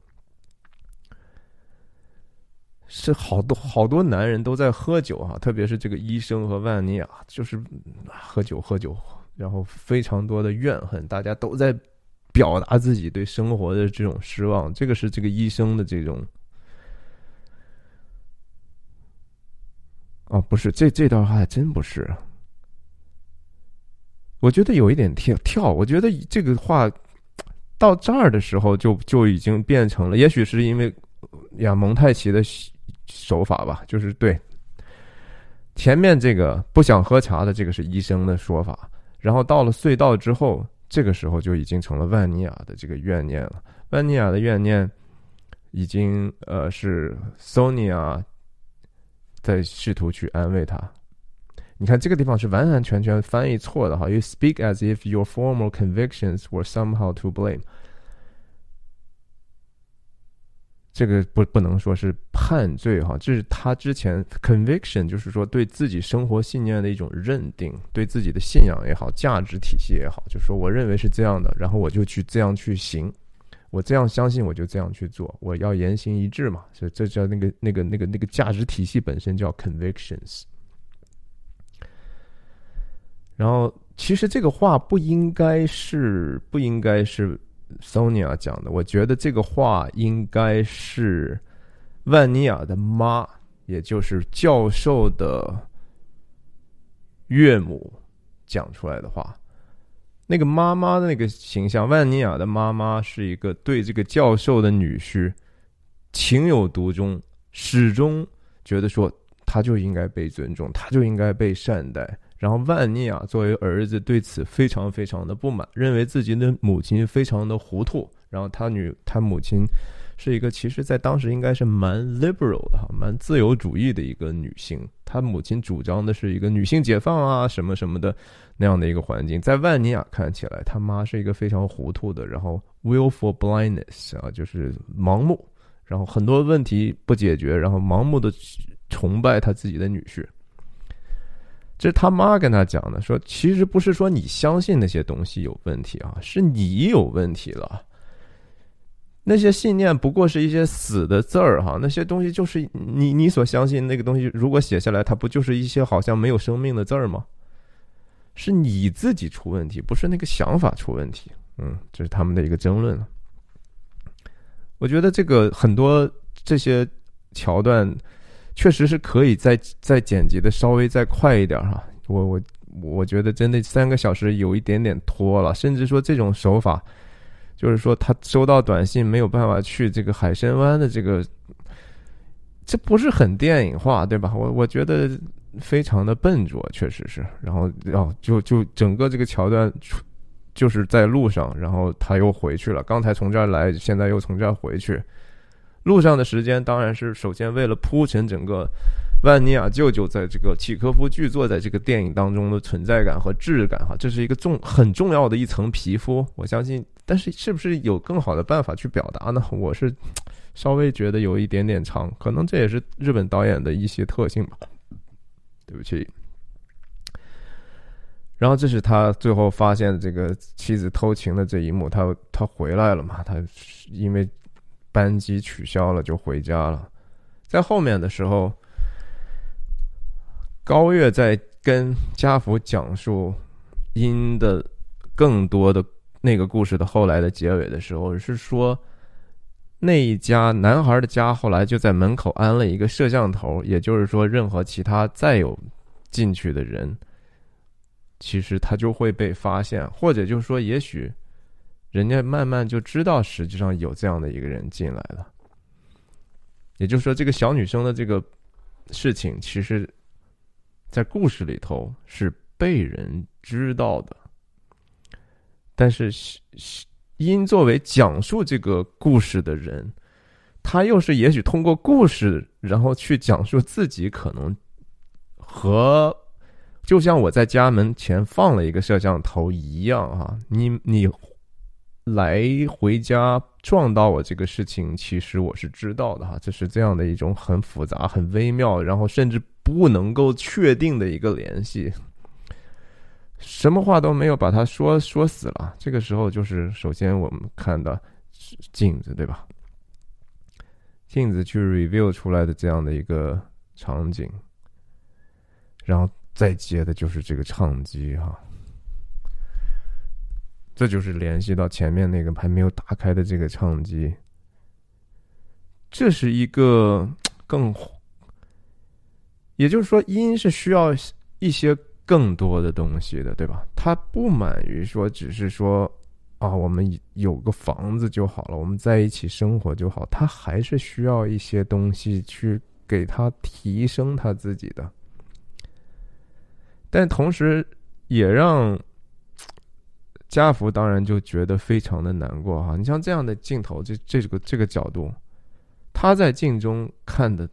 是好多好多男人都在喝酒啊，特别是这个医生和万尼亚，就是喝酒喝酒，然后非常多的怨恨，大家都在表达自己对生活的这种失望。这个是这个医生的这种，啊，不是，这这段话还真不是。我觉得有一点跳跳，我觉得这个话到这儿的时候就就已经变成了，也许是因为呀蒙太奇的。手法吧，就是对前面这个不想喝茶的这个是医生的说法，然后到了隧道之后，这个时候就已经成了万尼亚的这个怨念了。万尼亚的怨念已经呃是 Sonia 在试图去安慰他。你看这个地方是完完全全翻译错的哈，You speak as if your former convictions were somehow to blame。这个不不能说是判罪哈，这是他之前 conviction，就是说对自己生活信念的一种认定，对自己的信仰也好，价值体系也好，就说我认为是这样的，然后我就去这样去行，我这样相信，我就这样去做，我要言行一致嘛，所以这叫那个那个那个那个价值体系本身叫 convictions。然后其实这个话不应该是不应该是。Sonia 讲的，我觉得这个话应该是万尼亚的妈，也就是教授的岳母讲出来的话。那个妈妈的那个形象，万尼亚的妈妈是一个对这个教授的女婿情有独钟，始终觉得说他就应该被尊重，他就应该被善待。然后万尼亚作为儿子对此非常非常的不满，认为自己的母亲非常的糊涂。然后他女他母亲是一个其实在当时应该是蛮 liberal 的哈，蛮自由主义的一个女性。他母亲主张的是一个女性解放啊什么什么的那样的一个环境。在万尼亚看起来，他妈是一个非常糊涂的，然后 willful blindness 啊，就是盲目，然后很多问题不解决，然后盲目的崇拜他自己的女婿。这是他妈跟他讲的，说其实不是说你相信那些东西有问题啊，是你有问题了。那些信念不过是一些死的字儿哈，那些东西就是你你所相信那个东西，如果写下来，它不就是一些好像没有生命的字儿吗？是你自己出问题，不是那个想法出问题。嗯，这是他们的一个争论了。我觉得这个很多这些桥段，确实是可以再再剪辑的稍微再快一点哈。我我我觉得真的三个小时有一点点拖了，甚至说这种手法，就是说他收到短信没有办法去这个海参湾的这个，这不是很电影化对吧？我我觉得非常的笨拙，确实是。然后然后就就整个这个桥段。就是在路上，然后他又回去了。刚才从这儿来，现在又从这儿回去。路上的时间当然是首先为了铺陈整个万尼亚舅舅在这个契科夫剧作在这个电影当中的存在感和质感哈，这是一个重很重要的一层皮肤。我相信，但是是不是有更好的办法去表达呢？我是稍微觉得有一点点长，可能这也是日本导演的一些特性吧。对不起。然后这是他最后发现这个妻子偷情的这一幕，他他回来了嘛？他因为班机取消了就回家了。在后面的时候，高月在跟家福讲述因的更多的那个故事的后来的结尾的时候，是说那一家男孩的家后来就在门口安了一个摄像头，也就是说，任何其他再有进去的人。其实他就会被发现，或者就是说，也许人家慢慢就知道，实际上有这样的一个人进来了。也就是说，这个小女生的这个事情，其实，在故事里头是被人知道的。但是，因作为讲述这个故事的人，他又是也许通过故事，然后去讲述自己可能和。就像我在家门前放了一个摄像头一样啊，你你来回家撞到我这个事情，其实我是知道的哈，这是这样的一种很复杂、很微妙，然后甚至不能够确定的一个联系。什么话都没有把他说说死了。这个时候，就是首先我们看到镜子，对吧？镜子去 review 出来的这样的一个场景，然后。再接的就是这个唱机哈，这就是联系到前面那个还没有打开的这个唱机。这是一个 更，也就是说，音是需要一些更多的东西的，对吧？它不满于说只是说啊，我们有个房子就好了，我们在一起生活就好，他还是需要一些东西去给他提升他自己的。但同时，也让家福当然就觉得非常的难过哈。你像这样的镜头，这这个这个角度，他在镜中看的，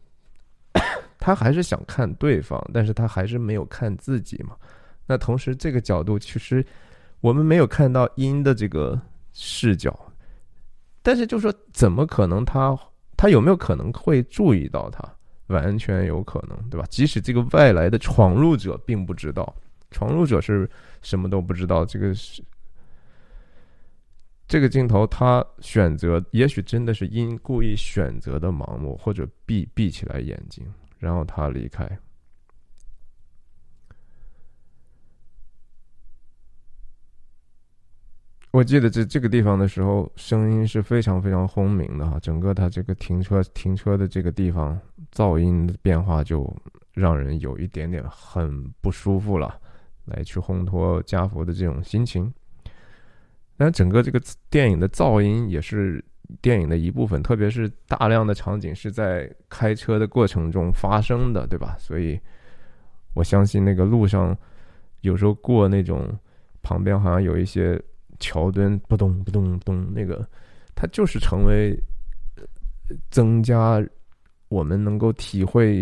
他还是想看对方，但是他还是没有看自己嘛。那同时，这个角度其实我们没有看到阴的这个视角，但是就说怎么可能他他有没有可能会注意到他？完全有可能，对吧？即使这个外来的闯入者并不知道，闯入者是什么都不知道。这个是这个镜头，他选择，也许真的是因故意选择的盲目，或者闭闭起来眼睛，然后他离开。我记得这这个地方的时候，声音是非常非常轰鸣的哈，整个它这个停车停车的这个地方噪音的变化就让人有一点点很不舒服了，来去烘托家福的这种心情。但整个这个电影的噪音也是电影的一部分，特别是大量的场景是在开车的过程中发生的，对吧？所以我相信那个路上有时候过那种旁边好像有一些。桥墩不咚不咚咚，那个它就是成为增加我们能够体会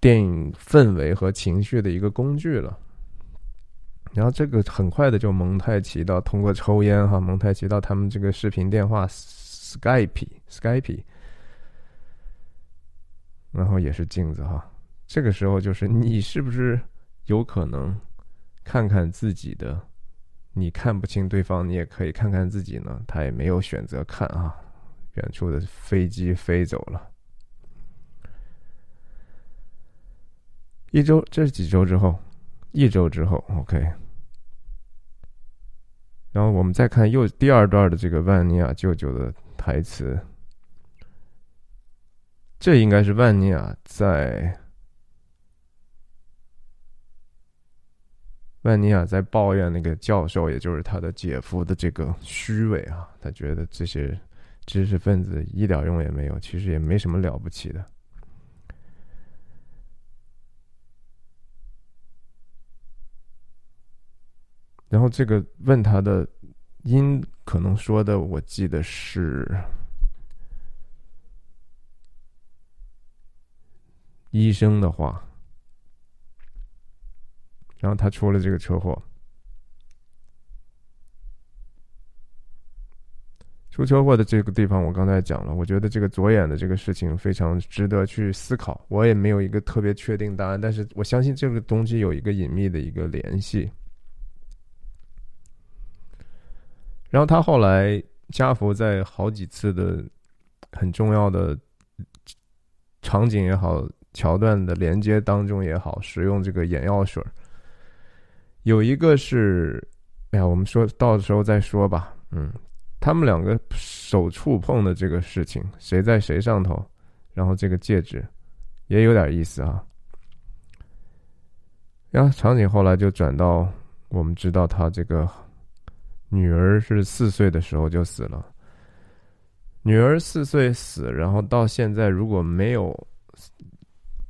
电影氛围和情绪的一个工具了。然后这个很快的就蒙太奇到通过抽烟哈，蒙太奇到他们这个视频电话 Skype Skype，然后也是镜子哈。这个时候就是你是不是有可能看看自己的？你看不清对方，你也可以看看自己呢。他也没有选择看啊，远处的飞机飞走了。一周，这是几周之后，一周之后，OK。然后我们再看又第二段的这个万尼亚舅舅的台词，这应该是万尼亚在万尼亚在抱怨那个教授，也就是他的姐夫的这个虚伪啊，他觉得这些知识分子一点用也没有，其实也没什么了不起的。然后这个问他的因可能说的，我记得是医生的话。然后他出了这个车祸，出车祸的这个地方我刚才讲了，我觉得这个左眼的这个事情非常值得去思考。我也没有一个特别确定答案，但是我相信这个东西有一个隐秘的一个联系。然后他后来，家福在好几次的很重要的场景也好、桥段的连接当中也好，使用这个眼药水有一个是，哎呀，我们说到时候再说吧。嗯，他们两个手触碰的这个事情，谁在谁上头，然后这个戒指也有点意思啊。然后场景后来就转到，我们知道他这个。女儿是四岁的时候就死了。女儿四岁死，然后到现在如果没有，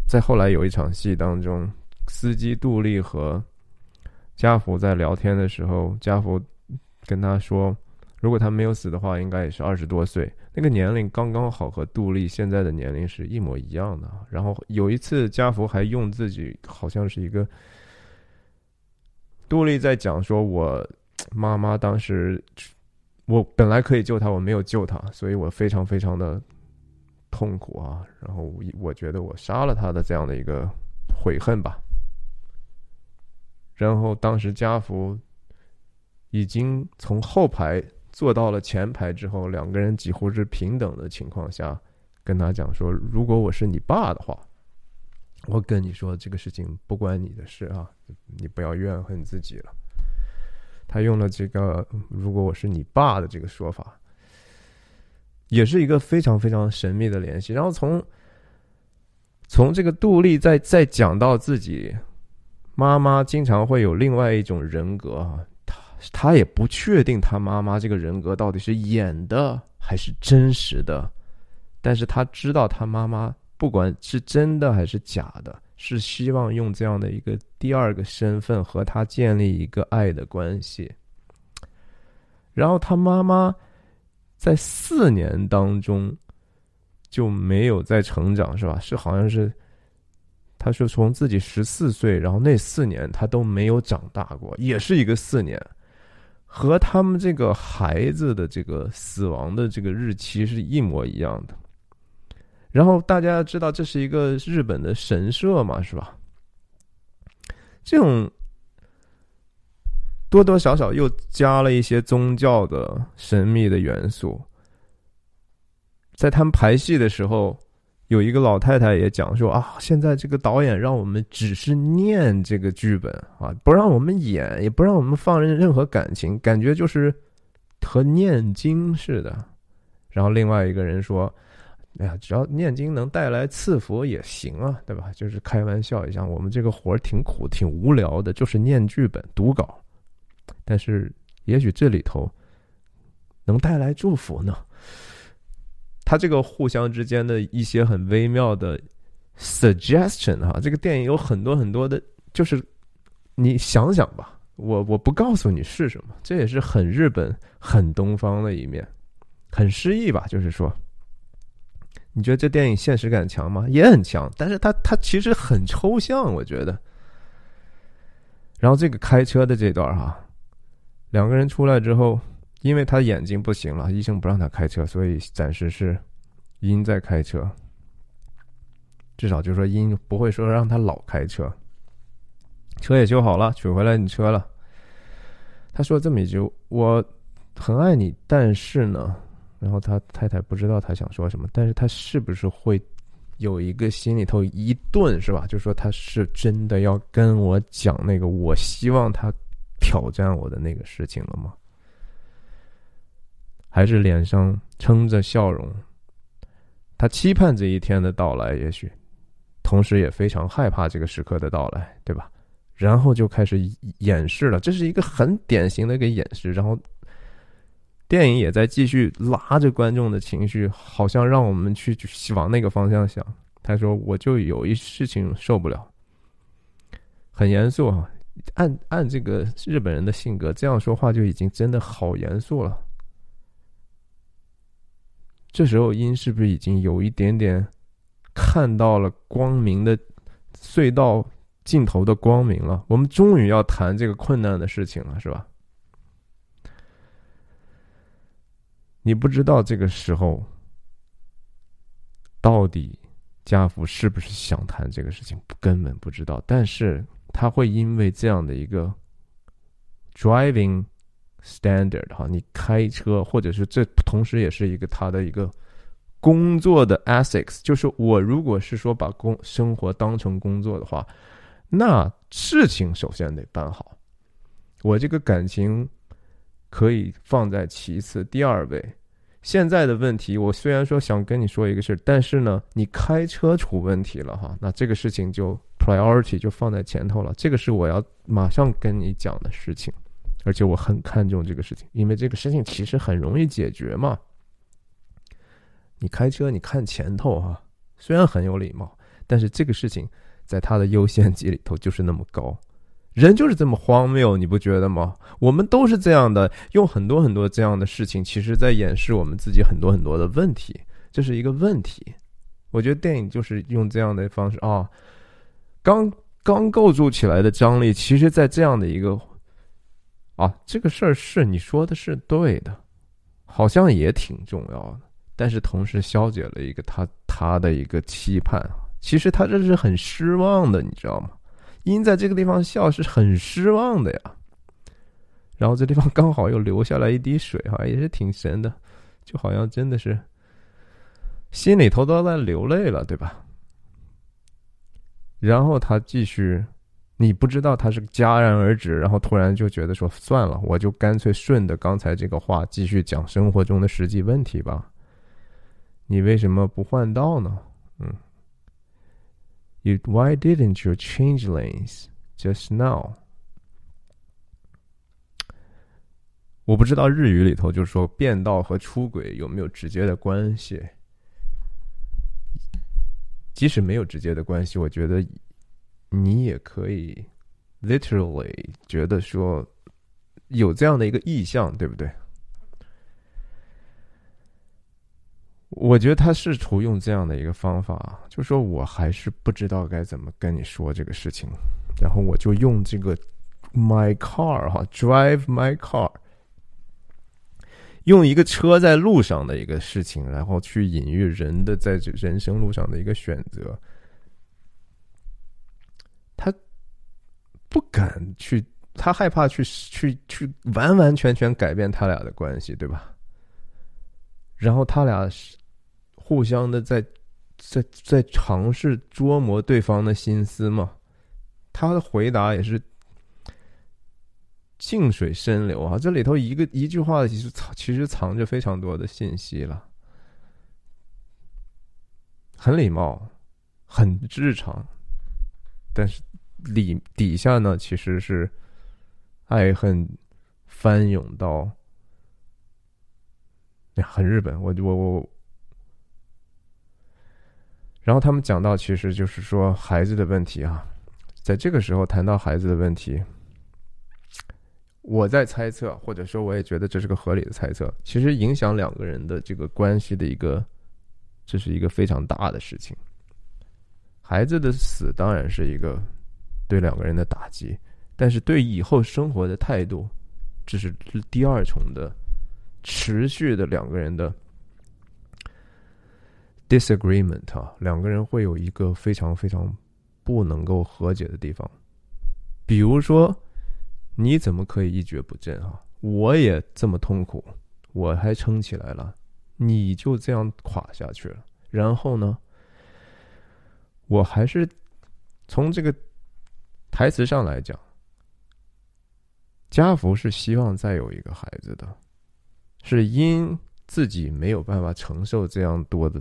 在后来有一场戏当中，司机杜丽和家福在聊天的时候，家福跟他说，如果他没有死的话，应该也是二十多岁，那个年龄刚刚好和杜丽现在的年龄是一模一样的。然后有一次，家福还用自己好像是一个杜丽在讲说，我。妈妈当时，我本来可以救她，我没有救她，所以我非常非常的痛苦啊。然后我觉得我杀了她的这样的一个悔恨吧。然后当时家福已经从后排坐到了前排之后，两个人几乎是平等的情况下，跟他讲说：“如果我是你爸的话，我跟你说这个事情不关你的事啊，你不要怨恨自己了。”他用了这个“如果我是你爸”的这个说法，也是一个非常非常神秘的联系。然后从从这个杜丽再再讲到自己妈妈经常会有另外一种人格啊，他他也不确定他妈妈这个人格到底是演的还是真实的，但是他知道他妈妈不管是真的还是假的。是希望用这样的一个第二个身份和他建立一个爱的关系，然后他妈妈在四年当中就没有再成长，是吧？是好像是，他说从自己十四岁，然后那四年他都没有长大过，也是一个四年，和他们这个孩子的这个死亡的这个日期是一模一样的。然后大家知道这是一个日本的神社嘛，是吧？这种多多少少又加了一些宗教的神秘的元素。在他们排戏的时候，有一个老太太也讲说啊，现在这个导演让我们只是念这个剧本啊，不让我们演，也不让我们放任任何感情，感觉就是和念经似的。然后另外一个人说。哎呀，只要念经能带来赐福也行啊，对吧？就是开玩笑一下，我们这个活儿挺苦、挺无聊的，就是念剧本、读稿。但是也许这里头能带来祝福呢。他这个互相之间的一些很微妙的 suggestion 哈，这个电影有很多很多的，就是你想想吧，我我不告诉你是什么，这也是很日本、很东方的一面，很诗意吧，就是说。你觉得这电影现实感强吗？也很强，但是它它其实很抽象，我觉得。然后这个开车的这段哈，两个人出来之后，因为他眼睛不行了，医生不让他开车，所以暂时是因在开车。至少就说因不会说让他老开车，车也修好了，取回来你车了。他说这么一句：“我很爱你，但是呢。”然后他太太不知道他想说什么，但是他是不是会有一个心里头一顿是吧？就说他是真的要跟我讲那个我希望他挑战我的那个事情了吗？还是脸上撑着笑容？他期盼这一天的到来，也许，同时也非常害怕这个时刻的到来，对吧？然后就开始演示了，这是一个很典型的一个演示。然后，电影也在继续拉着观众的情绪，好像让我们去往那个方向想。他说：“我就有一事情受不了，很严肃啊。按按这个日本人的性格，这样说话就已经真的好严肃了。这时候，音是不是已经有一点点看到了光明的隧道？”尽头的光明了，我们终于要谈这个困难的事情了，是吧？你不知道这个时候到底家福是不是想谈这个事情，根本不知道。但是他会因为这样的一个 driving standard 哈，你开车，或者是这同时也是一个他的一个工作的 ethics，就是我如果是说把工生活当成工作的话。那事情首先得办好，我这个感情可以放在其次第二位。现在的问题，我虽然说想跟你说一个事儿但是呢，你开车出问题了哈，那这个事情就 priority 就放在前头了。这个是我要马上跟你讲的事情，而且我很看重这个事情，因为这个事情其实很容易解决嘛。你开车，你看前头哈，虽然很有礼貌，但是这个事情。在他的优先级里头就是那么高，人就是这么荒谬，你不觉得吗？我们都是这样的，用很多很多这样的事情，其实在掩饰我们自己很多很多的问题，这是一个问题。我觉得电影就是用这样的方式啊，刚刚构筑起来的张力，其实，在这样的一个啊，这个事儿是你说的是对的，好像也挺重要的，但是同时消解了一个他他的一个期盼。其实他这是很失望的，你知道吗？因在这个地方笑是很失望的呀。然后这地方刚好又流下来一滴水，哈，也是挺神的，就好像真的是心里头都在流泪了，对吧？然后他继续，你不知道他是戛然而止，然后突然就觉得说算了，我就干脆顺着刚才这个话继续讲生活中的实际问题吧。你为什么不换道呢？嗯。You why didn't you change lanes just now？我不知道日语里头就是说变道和出轨有没有直接的关系。即使没有直接的关系，我觉得你也可以 literally 觉得说有这样的一个意向，对不对？我觉得他试图用这样的一个方法，就说我还是不知道该怎么跟你说这个事情，然后我就用这个 my car 哈，drive my car，用一个车在路上的一个事情，然后去隐喻人的在这人生路上的一个选择。他不敢去，他害怕去去去完完全全改变他俩的关系，对吧？然后他俩是。互相的在在在尝试捉摸对方的心思嘛，他的回答也是静水深流啊，这里头一个一句话其实其实藏着非常多的信息了，很礼貌，很日常，但是里底下呢其实是爱恨翻涌到，很日本，我我我。然后他们讲到，其实就是说孩子的问题啊，在这个时候谈到孩子的问题，我在猜测，或者说我也觉得这是个合理的猜测。其实影响两个人的这个关系的一个，这是一个非常大的事情。孩子的死当然是一个对两个人的打击，但是对以后生活的态度，这是第二重的持续的两个人的。Disagreement 啊，两个人会有一个非常非常不能够和解的地方，比如说，你怎么可以一蹶不振啊？我也这么痛苦，我还撑起来了，你就这样垮下去了。然后呢，我还是从这个台词上来讲，家福是希望再有一个孩子的，是因自己没有办法承受这样多的。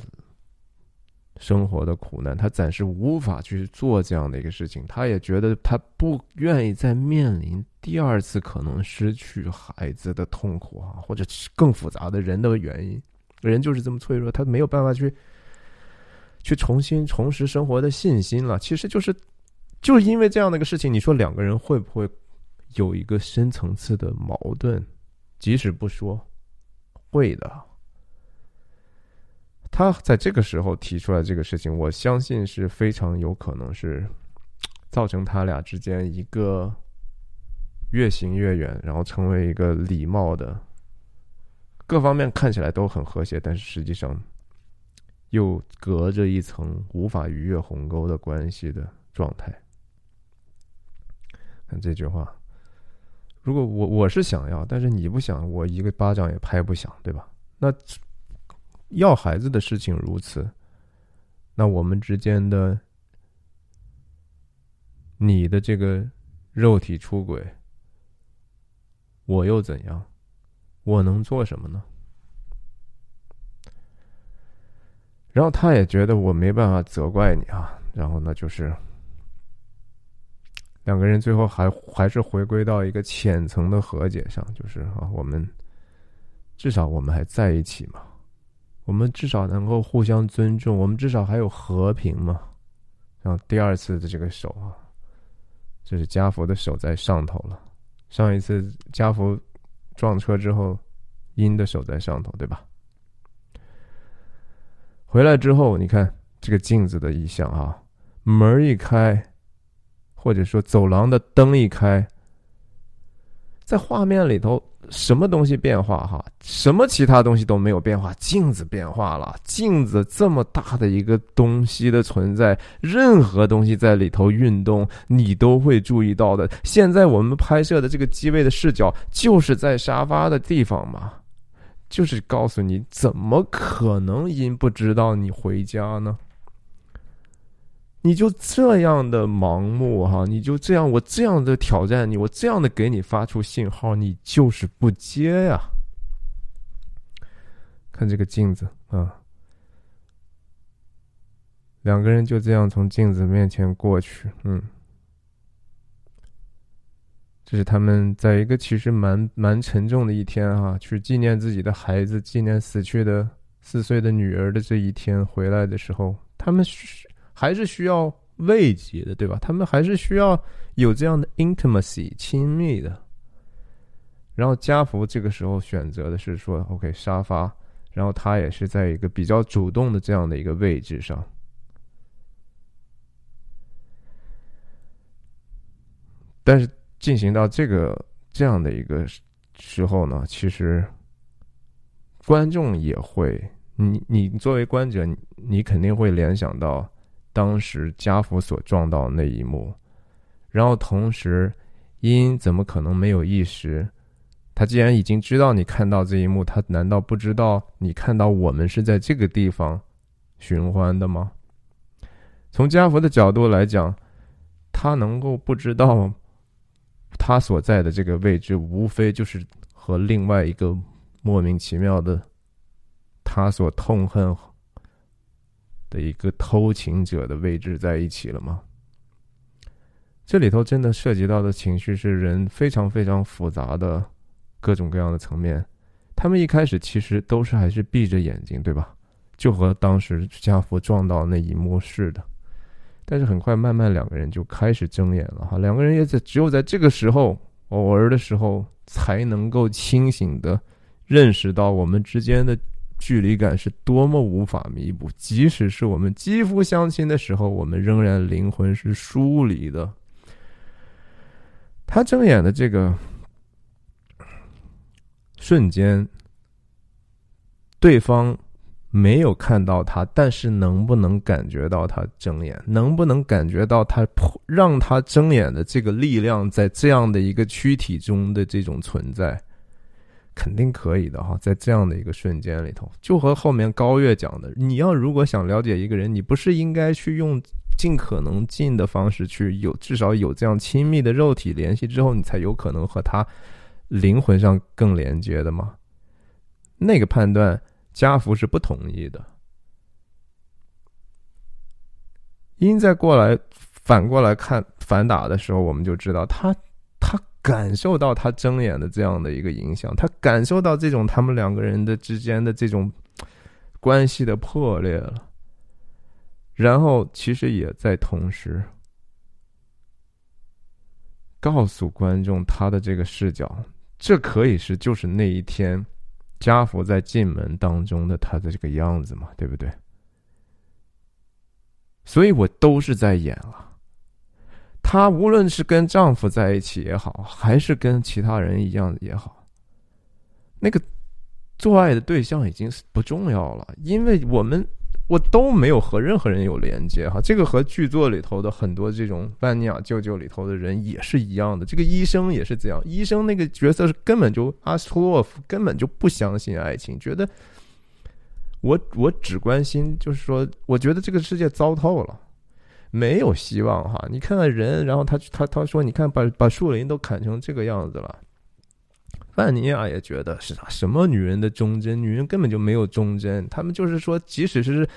生活的苦难，他暂时无法去做这样的一个事情。他也觉得他不愿意再面临第二次可能失去孩子的痛苦啊，或者更复杂的人的原因。人就是这么脆弱，他没有办法去去重新重拾生活的信心了。其实就是，就是因为这样的一个事情，你说两个人会不会有一个深层次的矛盾？即使不说，会的。他在这个时候提出来这个事情，我相信是非常有可能是造成他俩之间一个越行越远，然后成为一个礼貌的，各方面看起来都很和谐，但是实际上又隔着一层无法逾越鸿沟的关系的状态。看这句话，如果我我是想要，但是你不想，我一个巴掌也拍不响，对吧？那。要孩子的事情如此，那我们之间的，你的这个肉体出轨，我又怎样？我能做什么呢？然后他也觉得我没办法责怪你啊。然后呢，就是两个人最后还还是回归到一个浅层的和解上，就是啊，我们至少我们还在一起嘛。我们至少能够互相尊重，我们至少还有和平嘛。然后第二次的这个手啊，这是家福的手在上头了。上一次家福撞车之后，阴的手在上头，对吧？回来之后，你看这个镜子的意象啊，门一开，或者说走廊的灯一开，在画面里头。什么东西变化哈？什么其他东西都没有变化，镜子变化了。镜子这么大的一个东西的存在，任何东西在里头运动，你都会注意到的。现在我们拍摄的这个机位的视角，就是在沙发的地方嘛，就是告诉你，怎么可能因不知道你回家呢？你就这样的盲目哈，你就这样，我这样的挑战你，我这样的给你发出信号，你就是不接呀。看这个镜子啊，两个人就这样从镜子面前过去，嗯，这是他们在一个其实蛮蛮沉重的一天哈，去纪念自己的孩子，纪念死去的四岁的女儿的这一天回来的时候，他们。还是需要慰藉的，对吧？他们还是需要有这样的 intimacy 亲密的。然后家福这个时候选择的是说，OK 沙发，然后他也是在一个比较主动的这样的一个位置上。但是进行到这个这样的一个时候呢，其实观众也会，你你作为观者，你肯定会联想到。当时家福所撞到那一幕，然后同时，因怎么可能没有意识？他既然已经知道你看到这一幕，他难道不知道你看到我们是在这个地方寻欢的吗？从家福的角度来讲，他能够不知道他所在的这个位置，无非就是和另外一个莫名其妙的他所痛恨。的一个偷情者的位置在一起了吗？这里头真的涉及到的情绪是人非常非常复杂的各种各样的层面。他们一开始其实都是还是闭着眼睛，对吧？就和当时家福撞到那一幕似的。但是很快，慢慢两个人就开始睁眼了哈。两个人也在只有在这个时候，偶尔的时候，才能够清醒的认识到我们之间的。距离感是多么无法弥补，即使是我们肌肤相亲的时候，我们仍然灵魂是疏离的。他睁眼的这个瞬间，对方没有看到他，但是能不能感觉到他睁眼？能不能感觉到他让他睁眼的这个力量，在这样的一个躯体中的这种存在？肯定可以的哈，在这样的一个瞬间里头，就和后面高月讲的，你要如果想了解一个人，你不是应该去用尽可能近的方式去有至少有这样亲密的肉体联系之后，你才有可能和他灵魂上更连接的吗。那个判断，家福是不同意的。因在过来反过来看反打的时候，我们就知道他感受到他睁眼的这样的一个影响，他感受到这种他们两个人的之间的这种关系的破裂了。然后，其实也在同时告诉观众他的这个视角，这可以是就是那一天家福在进门当中的他的这个样子嘛，对不对？所以我都是在演了。她无论是跟丈夫在一起也好，还是跟其他人一样也好，那个做爱的对象已经不重要了，因为我们。我都没有和任何人有连接哈，这个和剧作里头的很多这种万尼亚舅舅里头的人也是一样的。这个医生也是这样，医生那个角色是根本就阿斯托洛夫根本就不相信爱情，觉得我我只关心，就是说，我觉得这个世界糟透了，没有希望哈。你看看人，然后他他他说，你看把把树林都砍成这个样子了。范尼亚也觉得是啥？什么女人的忠贞？女人根本就没有忠贞。他们就是说，即使是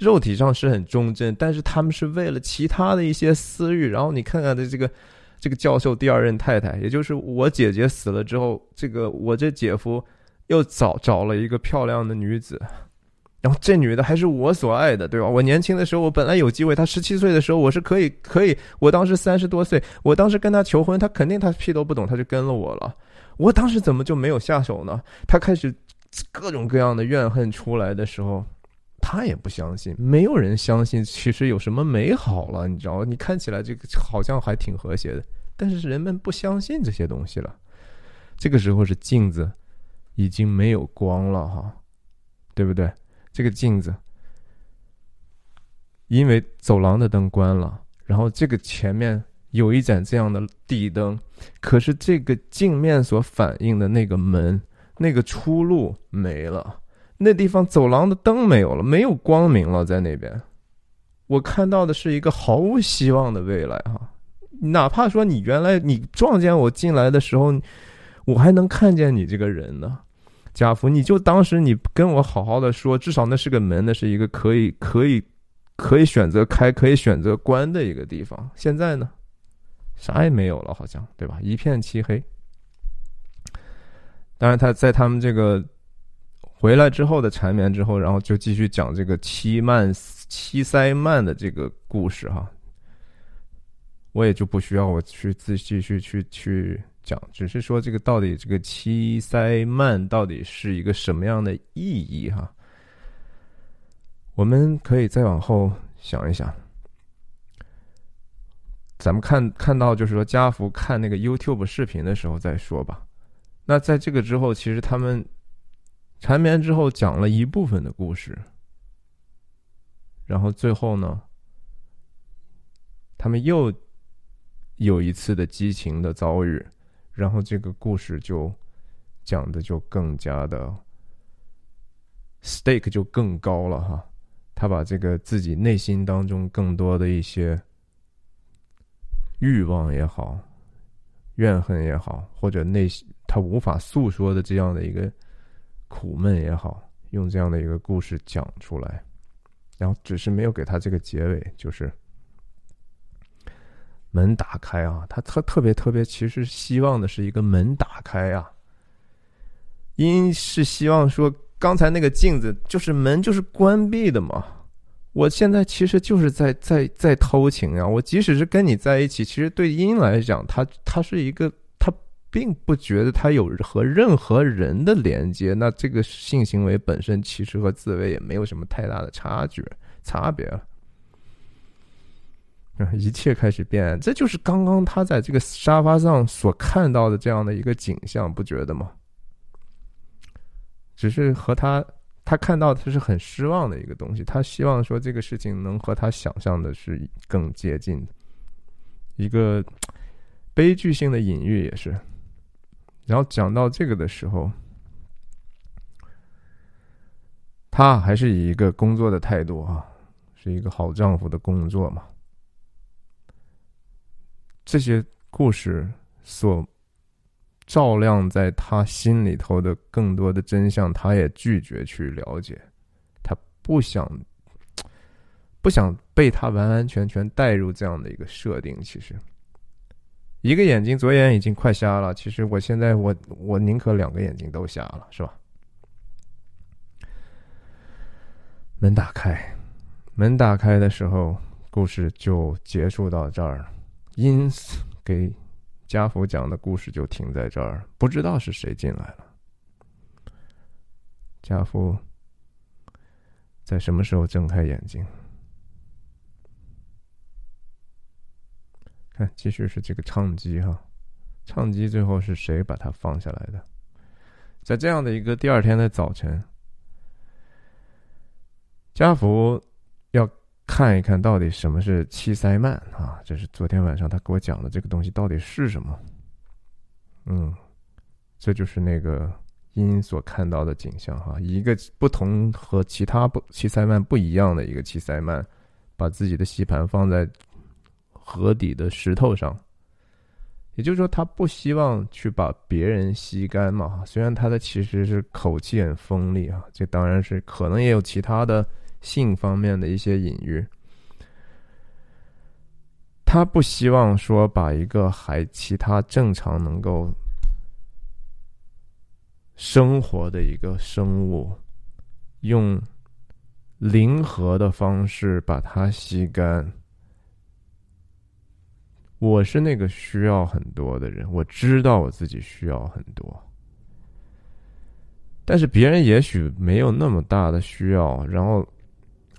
肉体上是很忠贞，但是他们是为了其他的一些私欲。然后你看看的这个这个教授第二任太太，也就是我姐姐死了之后，这个我这姐夫又找找了一个漂亮的女子，然后这女的还是我所爱的，对吧？我年轻的时候，我本来有机会。她十七岁的时候，我是可以可以。我当时三十多岁，我当时跟她求婚，她肯定她屁都不懂，她就跟了我了。我当时怎么就没有下手呢？他开始各种各样的怨恨出来的时候，他也不相信，没有人相信其实有什么美好了，你知道？你看起来这个好像还挺和谐的，但是人们不相信这些东西了。这个时候是镜子已经没有光了，哈，对不对？这个镜子因为走廊的灯关了，然后这个前面。有一盏这样的地灯，可是这个镜面所反映的那个门，那个出路没了，那地方走廊的灯没有了，没有光明了，在那边，我看到的是一个毫无希望的未来哈。哪怕说你原来你撞见我进来的时候，我还能看见你这个人呢，贾福，你就当时你跟我好好的说，至少那是个门，那是一个可以可以可以选择开，可以选择关的一个地方。现在呢？啥也没有了，好像对吧？一片漆黑。当然，他在他们这个回来之后的缠绵之后，然后就继续讲这个七曼七塞曼的这个故事哈。我也就不需要我去自继续去去讲，只是说这个到底这个七塞曼到底是一个什么样的意义哈？我们可以再往后想一想。咱们看看到，就是说，家福看那个 YouTube 视频的时候再说吧。那在这个之后，其实他们缠绵之后讲了一部分的故事，然后最后呢，他们又有一次的激情的遭遇，然后这个故事就讲的就更加的 stake 就更高了哈。他把这个自己内心当中更多的一些。欲望也好，怨恨也好，或者内心他无法诉说的这样的一个苦闷也好，用这样的一个故事讲出来，然后只是没有给他这个结尾，就是门打开啊，他特特别特别，其实希望的是一个门打开啊，因是希望说刚才那个镜子就是门就是关闭的嘛。我现在其实就是在在在偷情啊！我即使是跟你在一起，其实对阴来讲，他他是一个，他并不觉得他有和任何人的连接。那这个性行为本身其实和自慰也没有什么太大的差距差别 一切开始变，这就是刚刚他在这个沙发上所看到的这样的一个景象，不觉得吗？只是和他。他看到他是很失望的一个东西，他希望说这个事情能和他想象的是更接近，一个悲剧性的隐喻也是。然后讲到这个的时候，他还是以一个工作的态度啊，是一个好丈夫的工作嘛，这些故事所照亮在他心里头的更多的真相，他也拒绝去了解，他不想不想被他完完全全带入这样的一个设定。其实，一个眼睛左眼已经快瞎了，其实我现在我我宁可两个眼睛都瞎了，是吧？门打开，门打开的时候，故事就结束到这儿。因此，给家福讲的故事就停在这儿。不知道是谁进来了。家福在什么时候睁开眼睛？看，继续是这个唱机哈，唱机最后是谁把它放下来的？在这样的一个第二天的早晨。家福看一看到底什么是七塞曼啊？这是昨天晚上他给我讲的这个东西到底是什么？嗯，这就是那个因所看到的景象哈，一个不同和其他不七塞曼不一样的一个七塞曼，把自己的吸盘放在河底的石头上，也就是说他不希望去把别人吸干嘛。虽然他的其实是口气很锋利啊，这当然是可能也有其他的。性方面的一些隐喻，他不希望说把一个还其他正常能够生活的一个生物，用零和的方式把它吸干。我是那个需要很多的人，我知道我自己需要很多，但是别人也许没有那么大的需要，然后。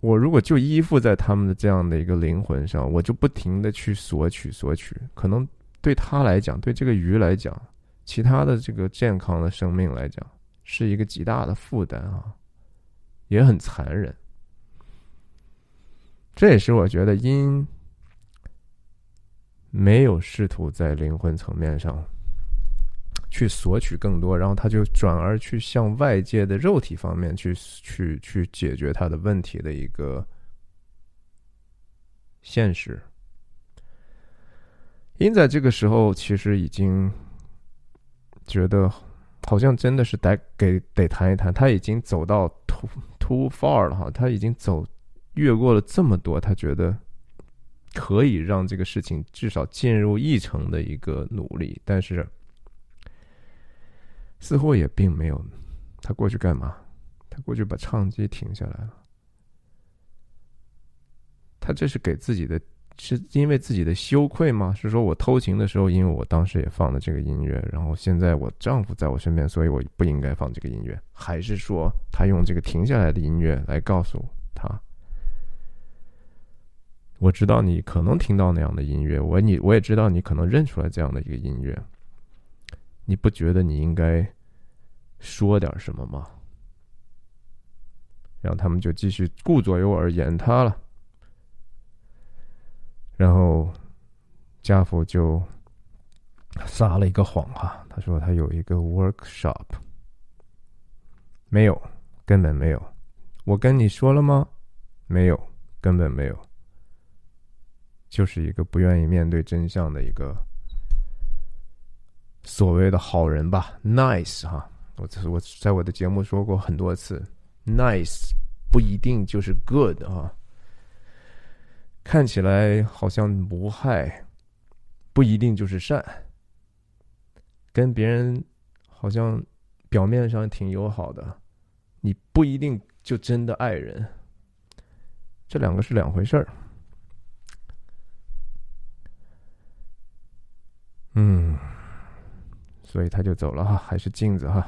我如果就依附在他们的这样的一个灵魂上，我就不停的去索取索取，可能对他来讲，对这个鱼来讲，其他的这个健康的生命来讲，是一个极大的负担啊，也很残忍。这也是我觉得因没有试图在灵魂层面上。去索取更多，然后他就转而去向外界的肉体方面去去去解决他的问题的一个现实。因在这个时候，其实已经觉得好像真的是得给得谈一谈，他已经走到 too too far 了哈，他已经走越过了这么多，他觉得可以让这个事情至少进入议程的一个努力，但是。似乎也并没有，他过去干嘛？他过去把唱机停下来了。他这是给自己的，是因为自己的羞愧吗？是说我偷情的时候，因为我当时也放了这个音乐，然后现在我丈夫在我身边，所以我不应该放这个音乐？还是说他用这个停下来的音乐来告诉他，我知道你可能听到那样的音乐，我你我也知道你可能认出来这样的一个音乐，你不觉得你应该？说点什么吗？然后他们就继续顾左右而言他了。然后家父就撒了一个谎哈，他说他有一个 workshop，没有，根本没有。我跟你说了吗？没有，根本没有。就是一个不愿意面对真相的一个所谓的好人吧，nice 哈。我我在我的节目说过很多次，nice 不一定就是 good 啊，看起来好像无害，不一定就是善。跟别人好像表面上挺友好的，你不一定就真的爱人，这两个是两回事儿。嗯，所以他就走了哈，还是镜子哈。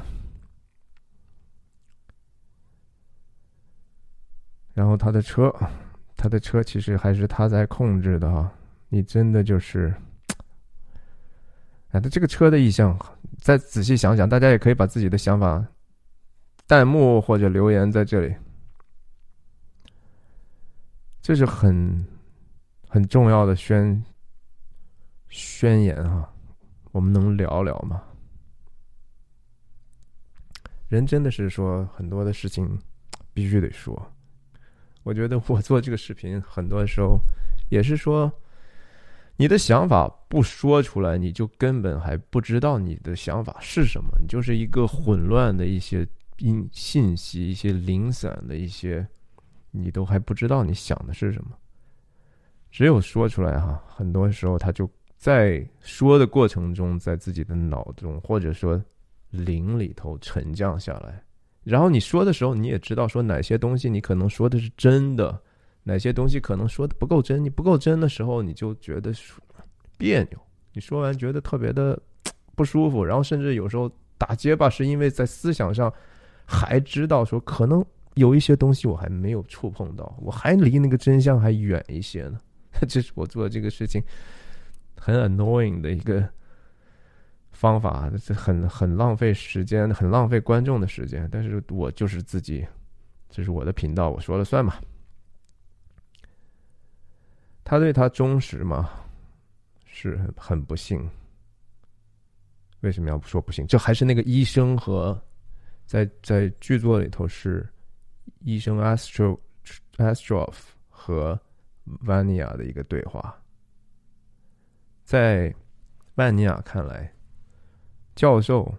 然后他的车，他的车其实还是他在控制的哈。你真的就是，哎，他这个车的意向，再仔细想想，大家也可以把自己的想法，弹幕或者留言在这里。这是很很重要的宣宣言哈，我们能聊聊吗？人真的是说很多的事情必须得说。我觉得我做这个视频很多时候，也是说，你的想法不说出来，你就根本还不知道你的想法是什么，你就是一个混乱的一些因信息，一些零散的一些，你都还不知道你想的是什么。只有说出来哈，很多时候他就在说的过程中，在自己的脑中或者说灵里头沉降下来。然后你说的时候，你也知道说哪些东西你可能说的是真的。哪些东西可能说的不够真？你不够真的时候，你就觉得别扭。你说完觉得特别的不舒服，然后甚至有时候打结巴，是因为在思想上还知道说可能有一些东西我还没有触碰到，我还离那个真相还远一些呢。这是我做这个事情很 annoying 的一个方法，这很很浪费时间，很浪费观众的时间。但是我就是自己，这是我的频道，我说了算嘛。他对他忠实吗？是很不幸。为什么要说不幸？这还是那个医生和在在剧作里头是医生 Astro Astrov 和 Vania 的一个对话。在万尼亚看来，教授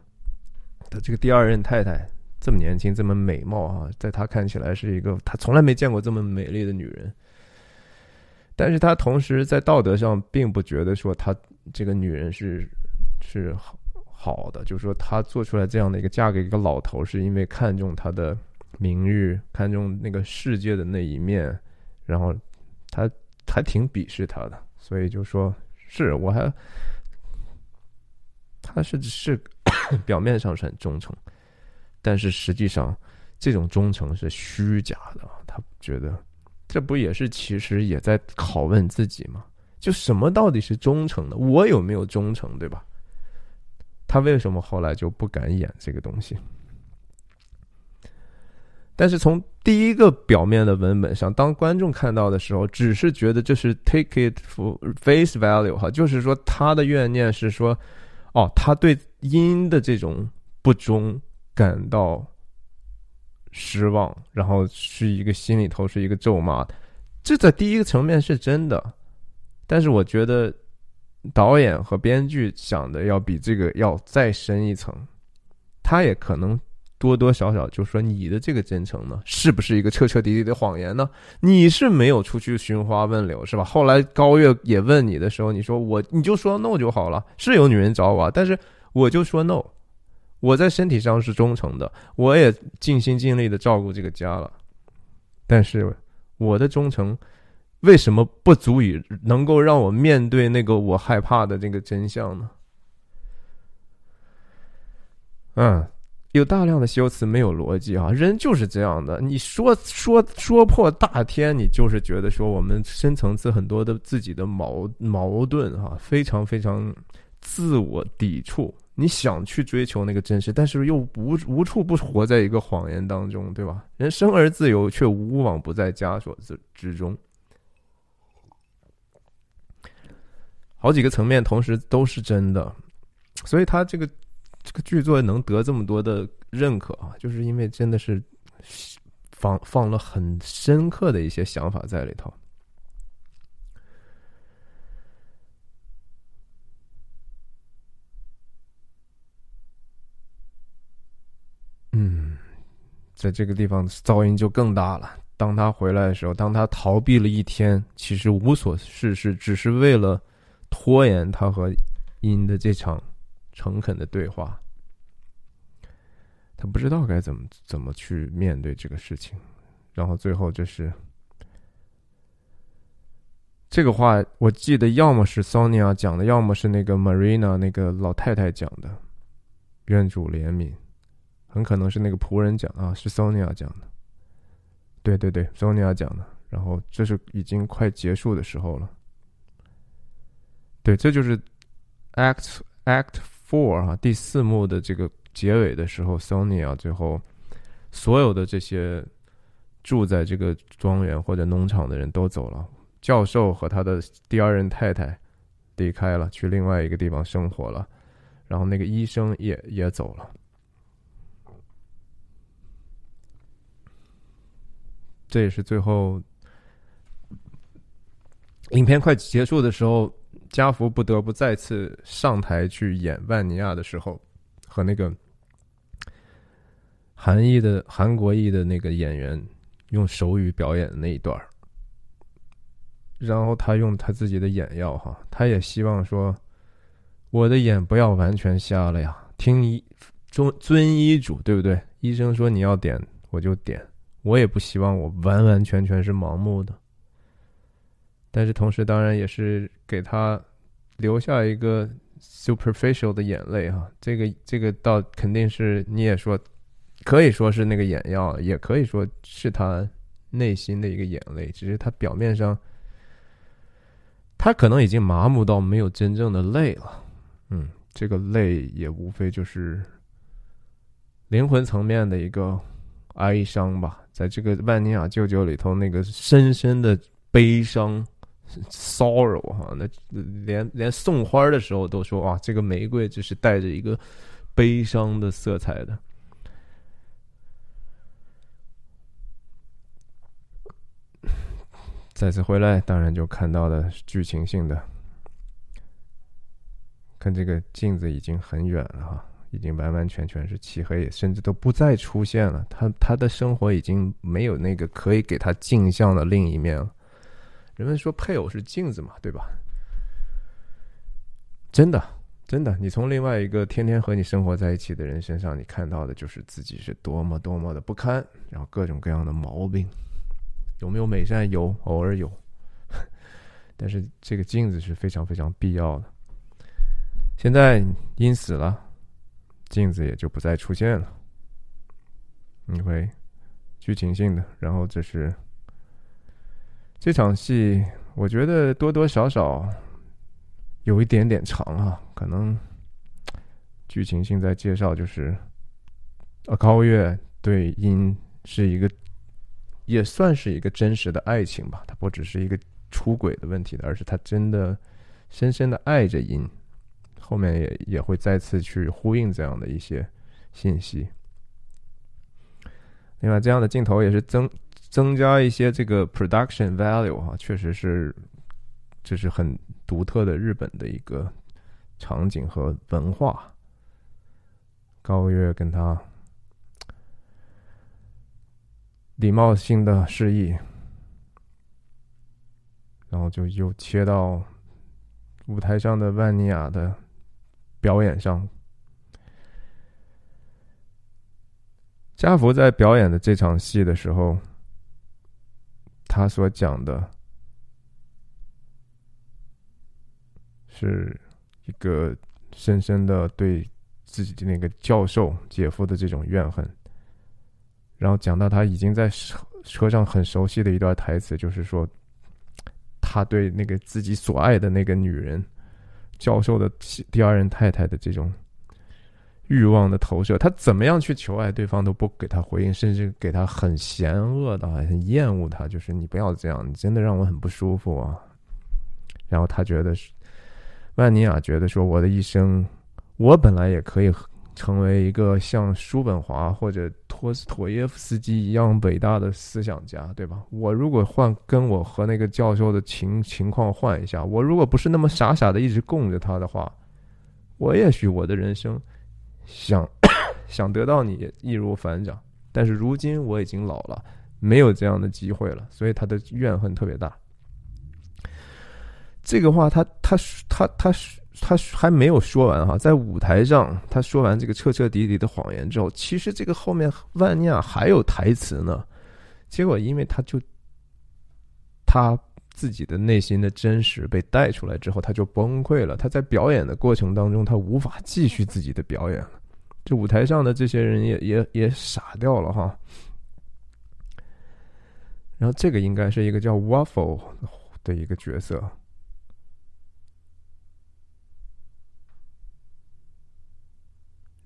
的这个第二任太太这么年轻，这么美貌啊，在他看起来是一个他从来没见过这么美丽的女人。但是他同时在道德上并不觉得说他这个女人是是好好的，就是说他做出来这样的一个嫁给一个老头，是因为看中他的名誉，看中那个世界的那一面，然后他还挺鄙视他的，所以就说是我还他是是表面上是很忠诚，但是实际上这种忠诚是虚假的，他觉得。这不也是其实也在拷问自己吗？就什么到底是忠诚的？我有没有忠诚，对吧？他为什么后来就不敢演这个东西？但是从第一个表面的文本上，当观众看到的时候，只是觉得这是 take it for face value 哈，就是说他的怨念是说，哦，他对音的这种不忠感到。失望，然后是一个心里头是一个咒骂，这在第一个层面是真的，但是我觉得导演和编剧想的要比这个要再深一层，他也可能多多少少就说你的这个真诚呢，是不是一个彻彻底底的谎言呢？你是没有出去寻花问柳是吧？后来高月也问你的时候，你说我你就说 no 就好了，是有女人找我，但是我就说 no。我在身体上是忠诚的，我也尽心尽力的照顾这个家了，但是我的忠诚为什么不足以能够让我面对那个我害怕的这个真相呢？嗯，有大量的修辞没有逻辑啊，人就是这样的。你说说说破大天，你就是觉得说我们深层次很多的自己的矛矛盾哈，非常非常自我抵触。你想去追求那个真实，但是又无无处不活在一个谎言当中，对吧？人生而自由，却无往不在枷锁之之中。好几个层面同时都是真的，所以他这个这个剧作能得这么多的认可啊，就是因为真的是放放了很深刻的一些想法在里头。在这个地方噪音就更大了。当他回来的时候，当他逃避了一天，其实无所事事，只是为了拖延他和音的这场诚恳的对话。他不知道该怎么怎么去面对这个事情，然后最后就是这个话，我记得要么是 Sonia 讲的，要么是那个 Marina 那个老太太讲的。愿主怜悯。很可能是那个仆人讲啊，是 Sonia 讲的。对对对，Sonia 讲的。然后这是已经快结束的时候了。对，这就是 Act Act Four 哈，第四幕的这个结尾的时候，Sonia 最后所有的这些住在这个庄园或者农场的人都走了，教授和他的第二任太太离开了，去另外一个地方生活了，然后那个医生也也走了。这也是最后，影片快结束的时候，加福不得不再次上台去演万尼亚的时候，和那个韩裔的韩国裔的那个演员用手语表演的那一段然后他用他自己的眼药哈，他也希望说我的眼不要完全瞎了呀，听医遵遵医嘱，对不对？医生说你要点我就点，我也不希望我完完全全是盲目的。但是同时，当然也是给他留下一个 superficial 的眼泪哈。这个这个倒肯定是你也说，可以说是那个眼药，也可以说是他内心的一个眼泪。只是他表面上，他可能已经麻木到没有真正的泪了。嗯，这个泪也无非就是灵魂层面的一个哀伤吧。在这个万尼亚舅舅里头，那个深深的悲伤。Sorrow 哈，那连连送花的时候都说哇，这个玫瑰就是带着一个悲伤的色彩的。再次回来，当然就看到了剧情性的，看这个镜子已经很远了哈，已经完完全全是漆黑，甚至都不再出现了。他他的生活已经没有那个可以给他镜像的另一面了。人们说配偶是镜子嘛，对吧？真的，真的，你从另外一个天天和你生活在一起的人身上，你看到的就是自己是多么多么的不堪，然后各种各样的毛病。有没有美善？有，偶尔有。但是这个镜子是非常非常必要的。现在因死了，镜子也就不再出现了。你会剧情性的，然后这是。这场戏，我觉得多多少少有一点点长啊，可能剧情性在介绍，就是啊，高月对音是一个，也算是一个真实的爱情吧，他不只是一个出轨的问题的，而是他真的深深的爱着音，后面也也会再次去呼应这样的一些信息。另外，这样的镜头也是增。增加一些这个 production value 哈，确实是，这是很独特的日本的一个场景和文化。高月跟他礼貌性的示意，然后就又切到舞台上的万尼亚的表演上。家福在表演的这场戏的时候。他所讲的是一个深深的对自己的那个教授姐夫的这种怨恨，然后讲到他已经在车上很熟悉的一段台词，就是说他对那个自己所爱的那个女人教授的第二任太太的这种。欲望的投射，他怎么样去求爱，对方都不给他回应，甚至给他很嫌恶的、很厌恶他，就是你不要这样，你真的让我很不舒服啊。然后他觉得是，万尼亚觉得说，我的一生，我本来也可以成为一个像叔本华或者托斯托耶夫斯基一样伟大的思想家，对吧？我如果换跟我和那个教授的情情况换一下，我如果不是那么傻傻的一直供着他的话，我也许我的人生。想 想得到你易如反掌，但是如今我已经老了，没有这样的机会了，所以他的怨恨特别大。这个话他他他他他还没有说完哈，在舞台上他说完这个彻彻底底的谎言之后，其实这个后面万尼亚还有台词呢。结果因为他就他自己的内心的真实被带出来之后，他就崩溃了。他在表演的过程当中，他无法继续自己的表演了。这舞台上的这些人也也也傻掉了哈，然后这个应该是一个叫 Waffle 的一个角色，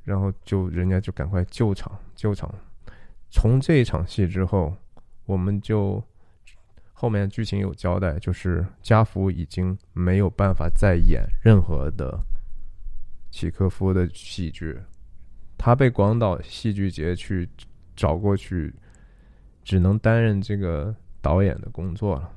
然后就人家就赶快救场救场。从这一场戏之后，我们就后面剧情有交代，就是家福已经没有办法再演任何的契科夫的喜剧。他被广岛戏剧节去找过去，只能担任这个导演的工作了。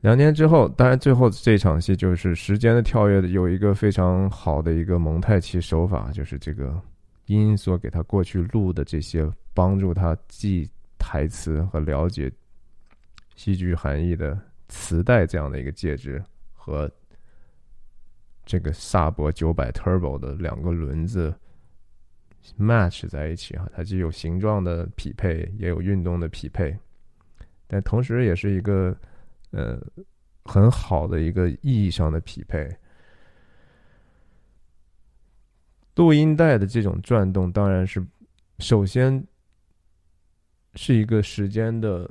两年之后，当然最后这场戏就是时间的跳跃，有一个非常好的一个蒙太奇手法，就是这个音所给他过去录的这些帮助他记台词和了解戏剧含义的磁带这样的一个介质和这个萨博九百 Turbo 的两个轮子 match 在一起哈，它既有形状的匹配，也有运动的匹配，但同时也是一个。呃，很好的一个意义上的匹配。录音带的这种转动，当然是首先是一个时间的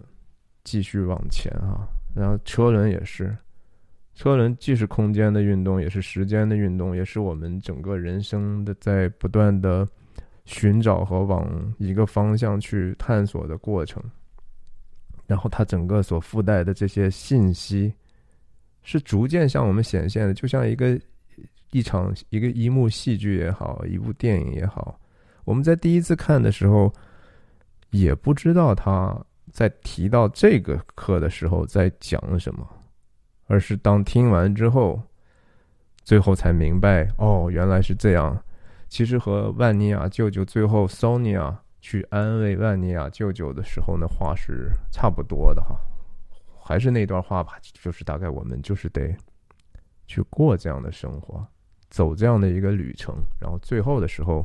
继续往前啊，然后车轮也是，车轮既是空间的运动，也是时间的运动，也是我们整个人生的在不断的寻找和往一个方向去探索的过程。然后它整个所附带的这些信息，是逐渐向我们显现的，就像一个一场一个一幕戏剧也好，一部电影也好。我们在第一次看的时候，也不知道他在提到这个课的时候在讲什么，而是当听完之后，最后才明白，哦，原来是这样。其实和万尼亚舅舅最后 Sonia。去安慰万尼亚舅舅的时候呢，话是差不多的哈，还是那段话吧，就是大概我们就是得去过这样的生活，走这样的一个旅程，然后最后的时候，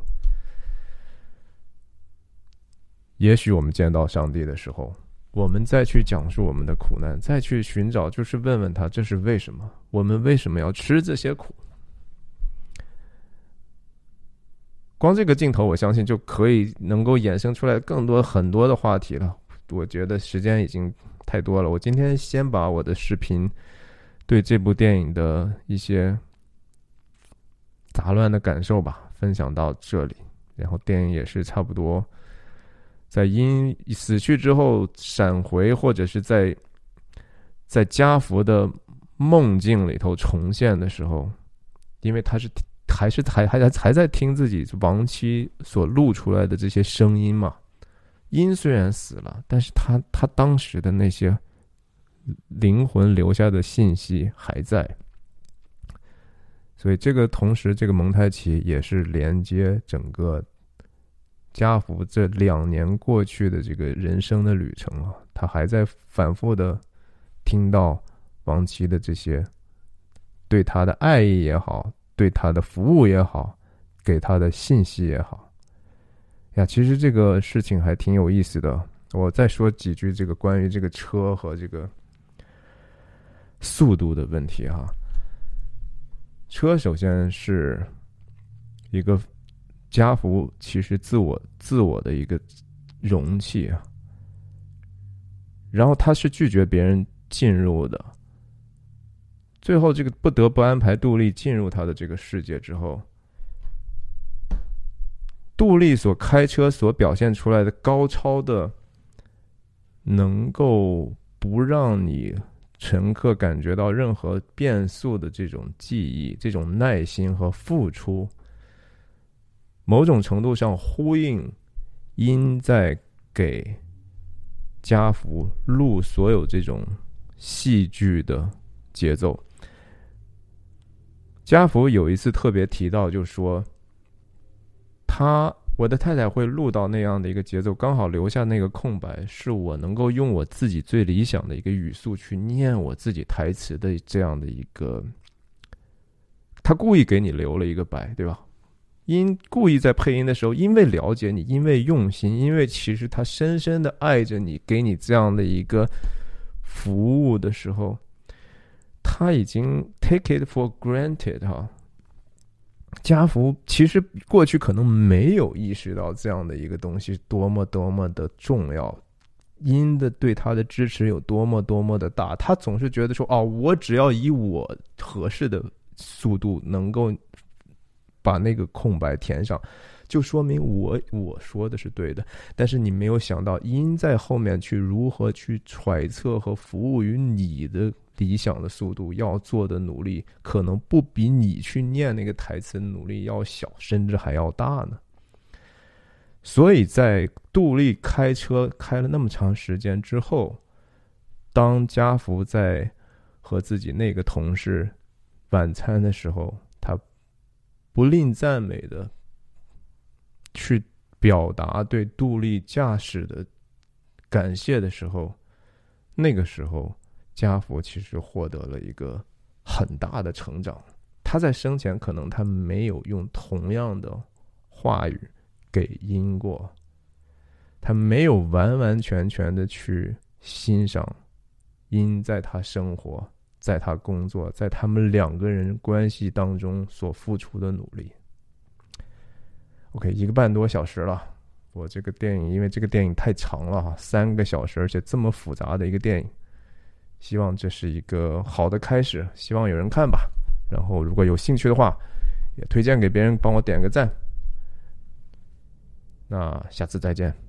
也许我们见到上帝的时候，我们再去讲述我们的苦难，再去寻找，就是问问他这是为什么，我们为什么要吃这些苦。光这个镜头，我相信就可以能够衍生出来更多很多的话题了。我觉得时间已经太多了，我今天先把我的视频对这部电影的一些杂乱的感受吧分享到这里。然后电影也是差不多在因死去之后闪回，或者是在在家福的梦境里头重现的时候，因为他是。还是还还还还在听自己亡妻所录出来的这些声音嘛？因虽然死了，但是他他当时的那些灵魂留下的信息还在。所以这个同时，这个蒙太奇也是连接整个家福这两年过去的这个人生的旅程啊，他还在反复的听到亡妻的这些对他的爱意也好。对他的服务也好，给他的信息也好，呀，其实这个事情还挺有意思的。我再说几句这个关于这个车和这个速度的问题哈。车首先是一个家福，其实自我自我的一个容器啊，然后他是拒绝别人进入的。最后，这个不得不安排杜丽进入他的这个世界之后，杜丽所开车所表现出来的高超的，能够不让你乘客感觉到任何变速的这种记忆、这种耐心和付出，某种程度上呼应因在给家福录所有这种戏剧的节奏。家福有一次特别提到，就说他我的太太会录到那样的一个节奏，刚好留下那个空白，是我能够用我自己最理想的一个语速去念我自己台词的这样的一个。他故意给你留了一个白，对吧？因故意在配音的时候，因为了解你，因为用心，因为其实他深深的爱着你，给你这样的一个服务的时候。他已经 take it for granted 哈，家福其实过去可能没有意识到这样的一个东西多么多么的重要，因的对他的支持有多么多么的大，他总是觉得说哦，我只要以我合适的速度能够把那个空白填上，就说明我我说的是对的。但是你没有想到，因在后面去如何去揣测和服务于你的。理想的速度要做的努力，可能不比你去念那个台词努力要小，甚至还要大呢。所以在杜丽开车开了那么长时间之后，当家福在和自己那个同事晚餐的时候，不吝赞美的去表达对杜丽驾驶的感谢的时候，那个时候，家福其实获得了一个很大的成长。他在生前可能他没有用同样的话语给因过，他没有完完全全的去欣赏因在他生活、在他工作、在他们两个人关系当中所付出的努力。OK，一个半多小时了，我这个电影因为这个电影太长了哈，三个小时，而且这么复杂的一个电影，希望这是一个好的开始，希望有人看吧。然后，如果有兴趣的话，也推荐给别人，帮我点个赞。那下次再见。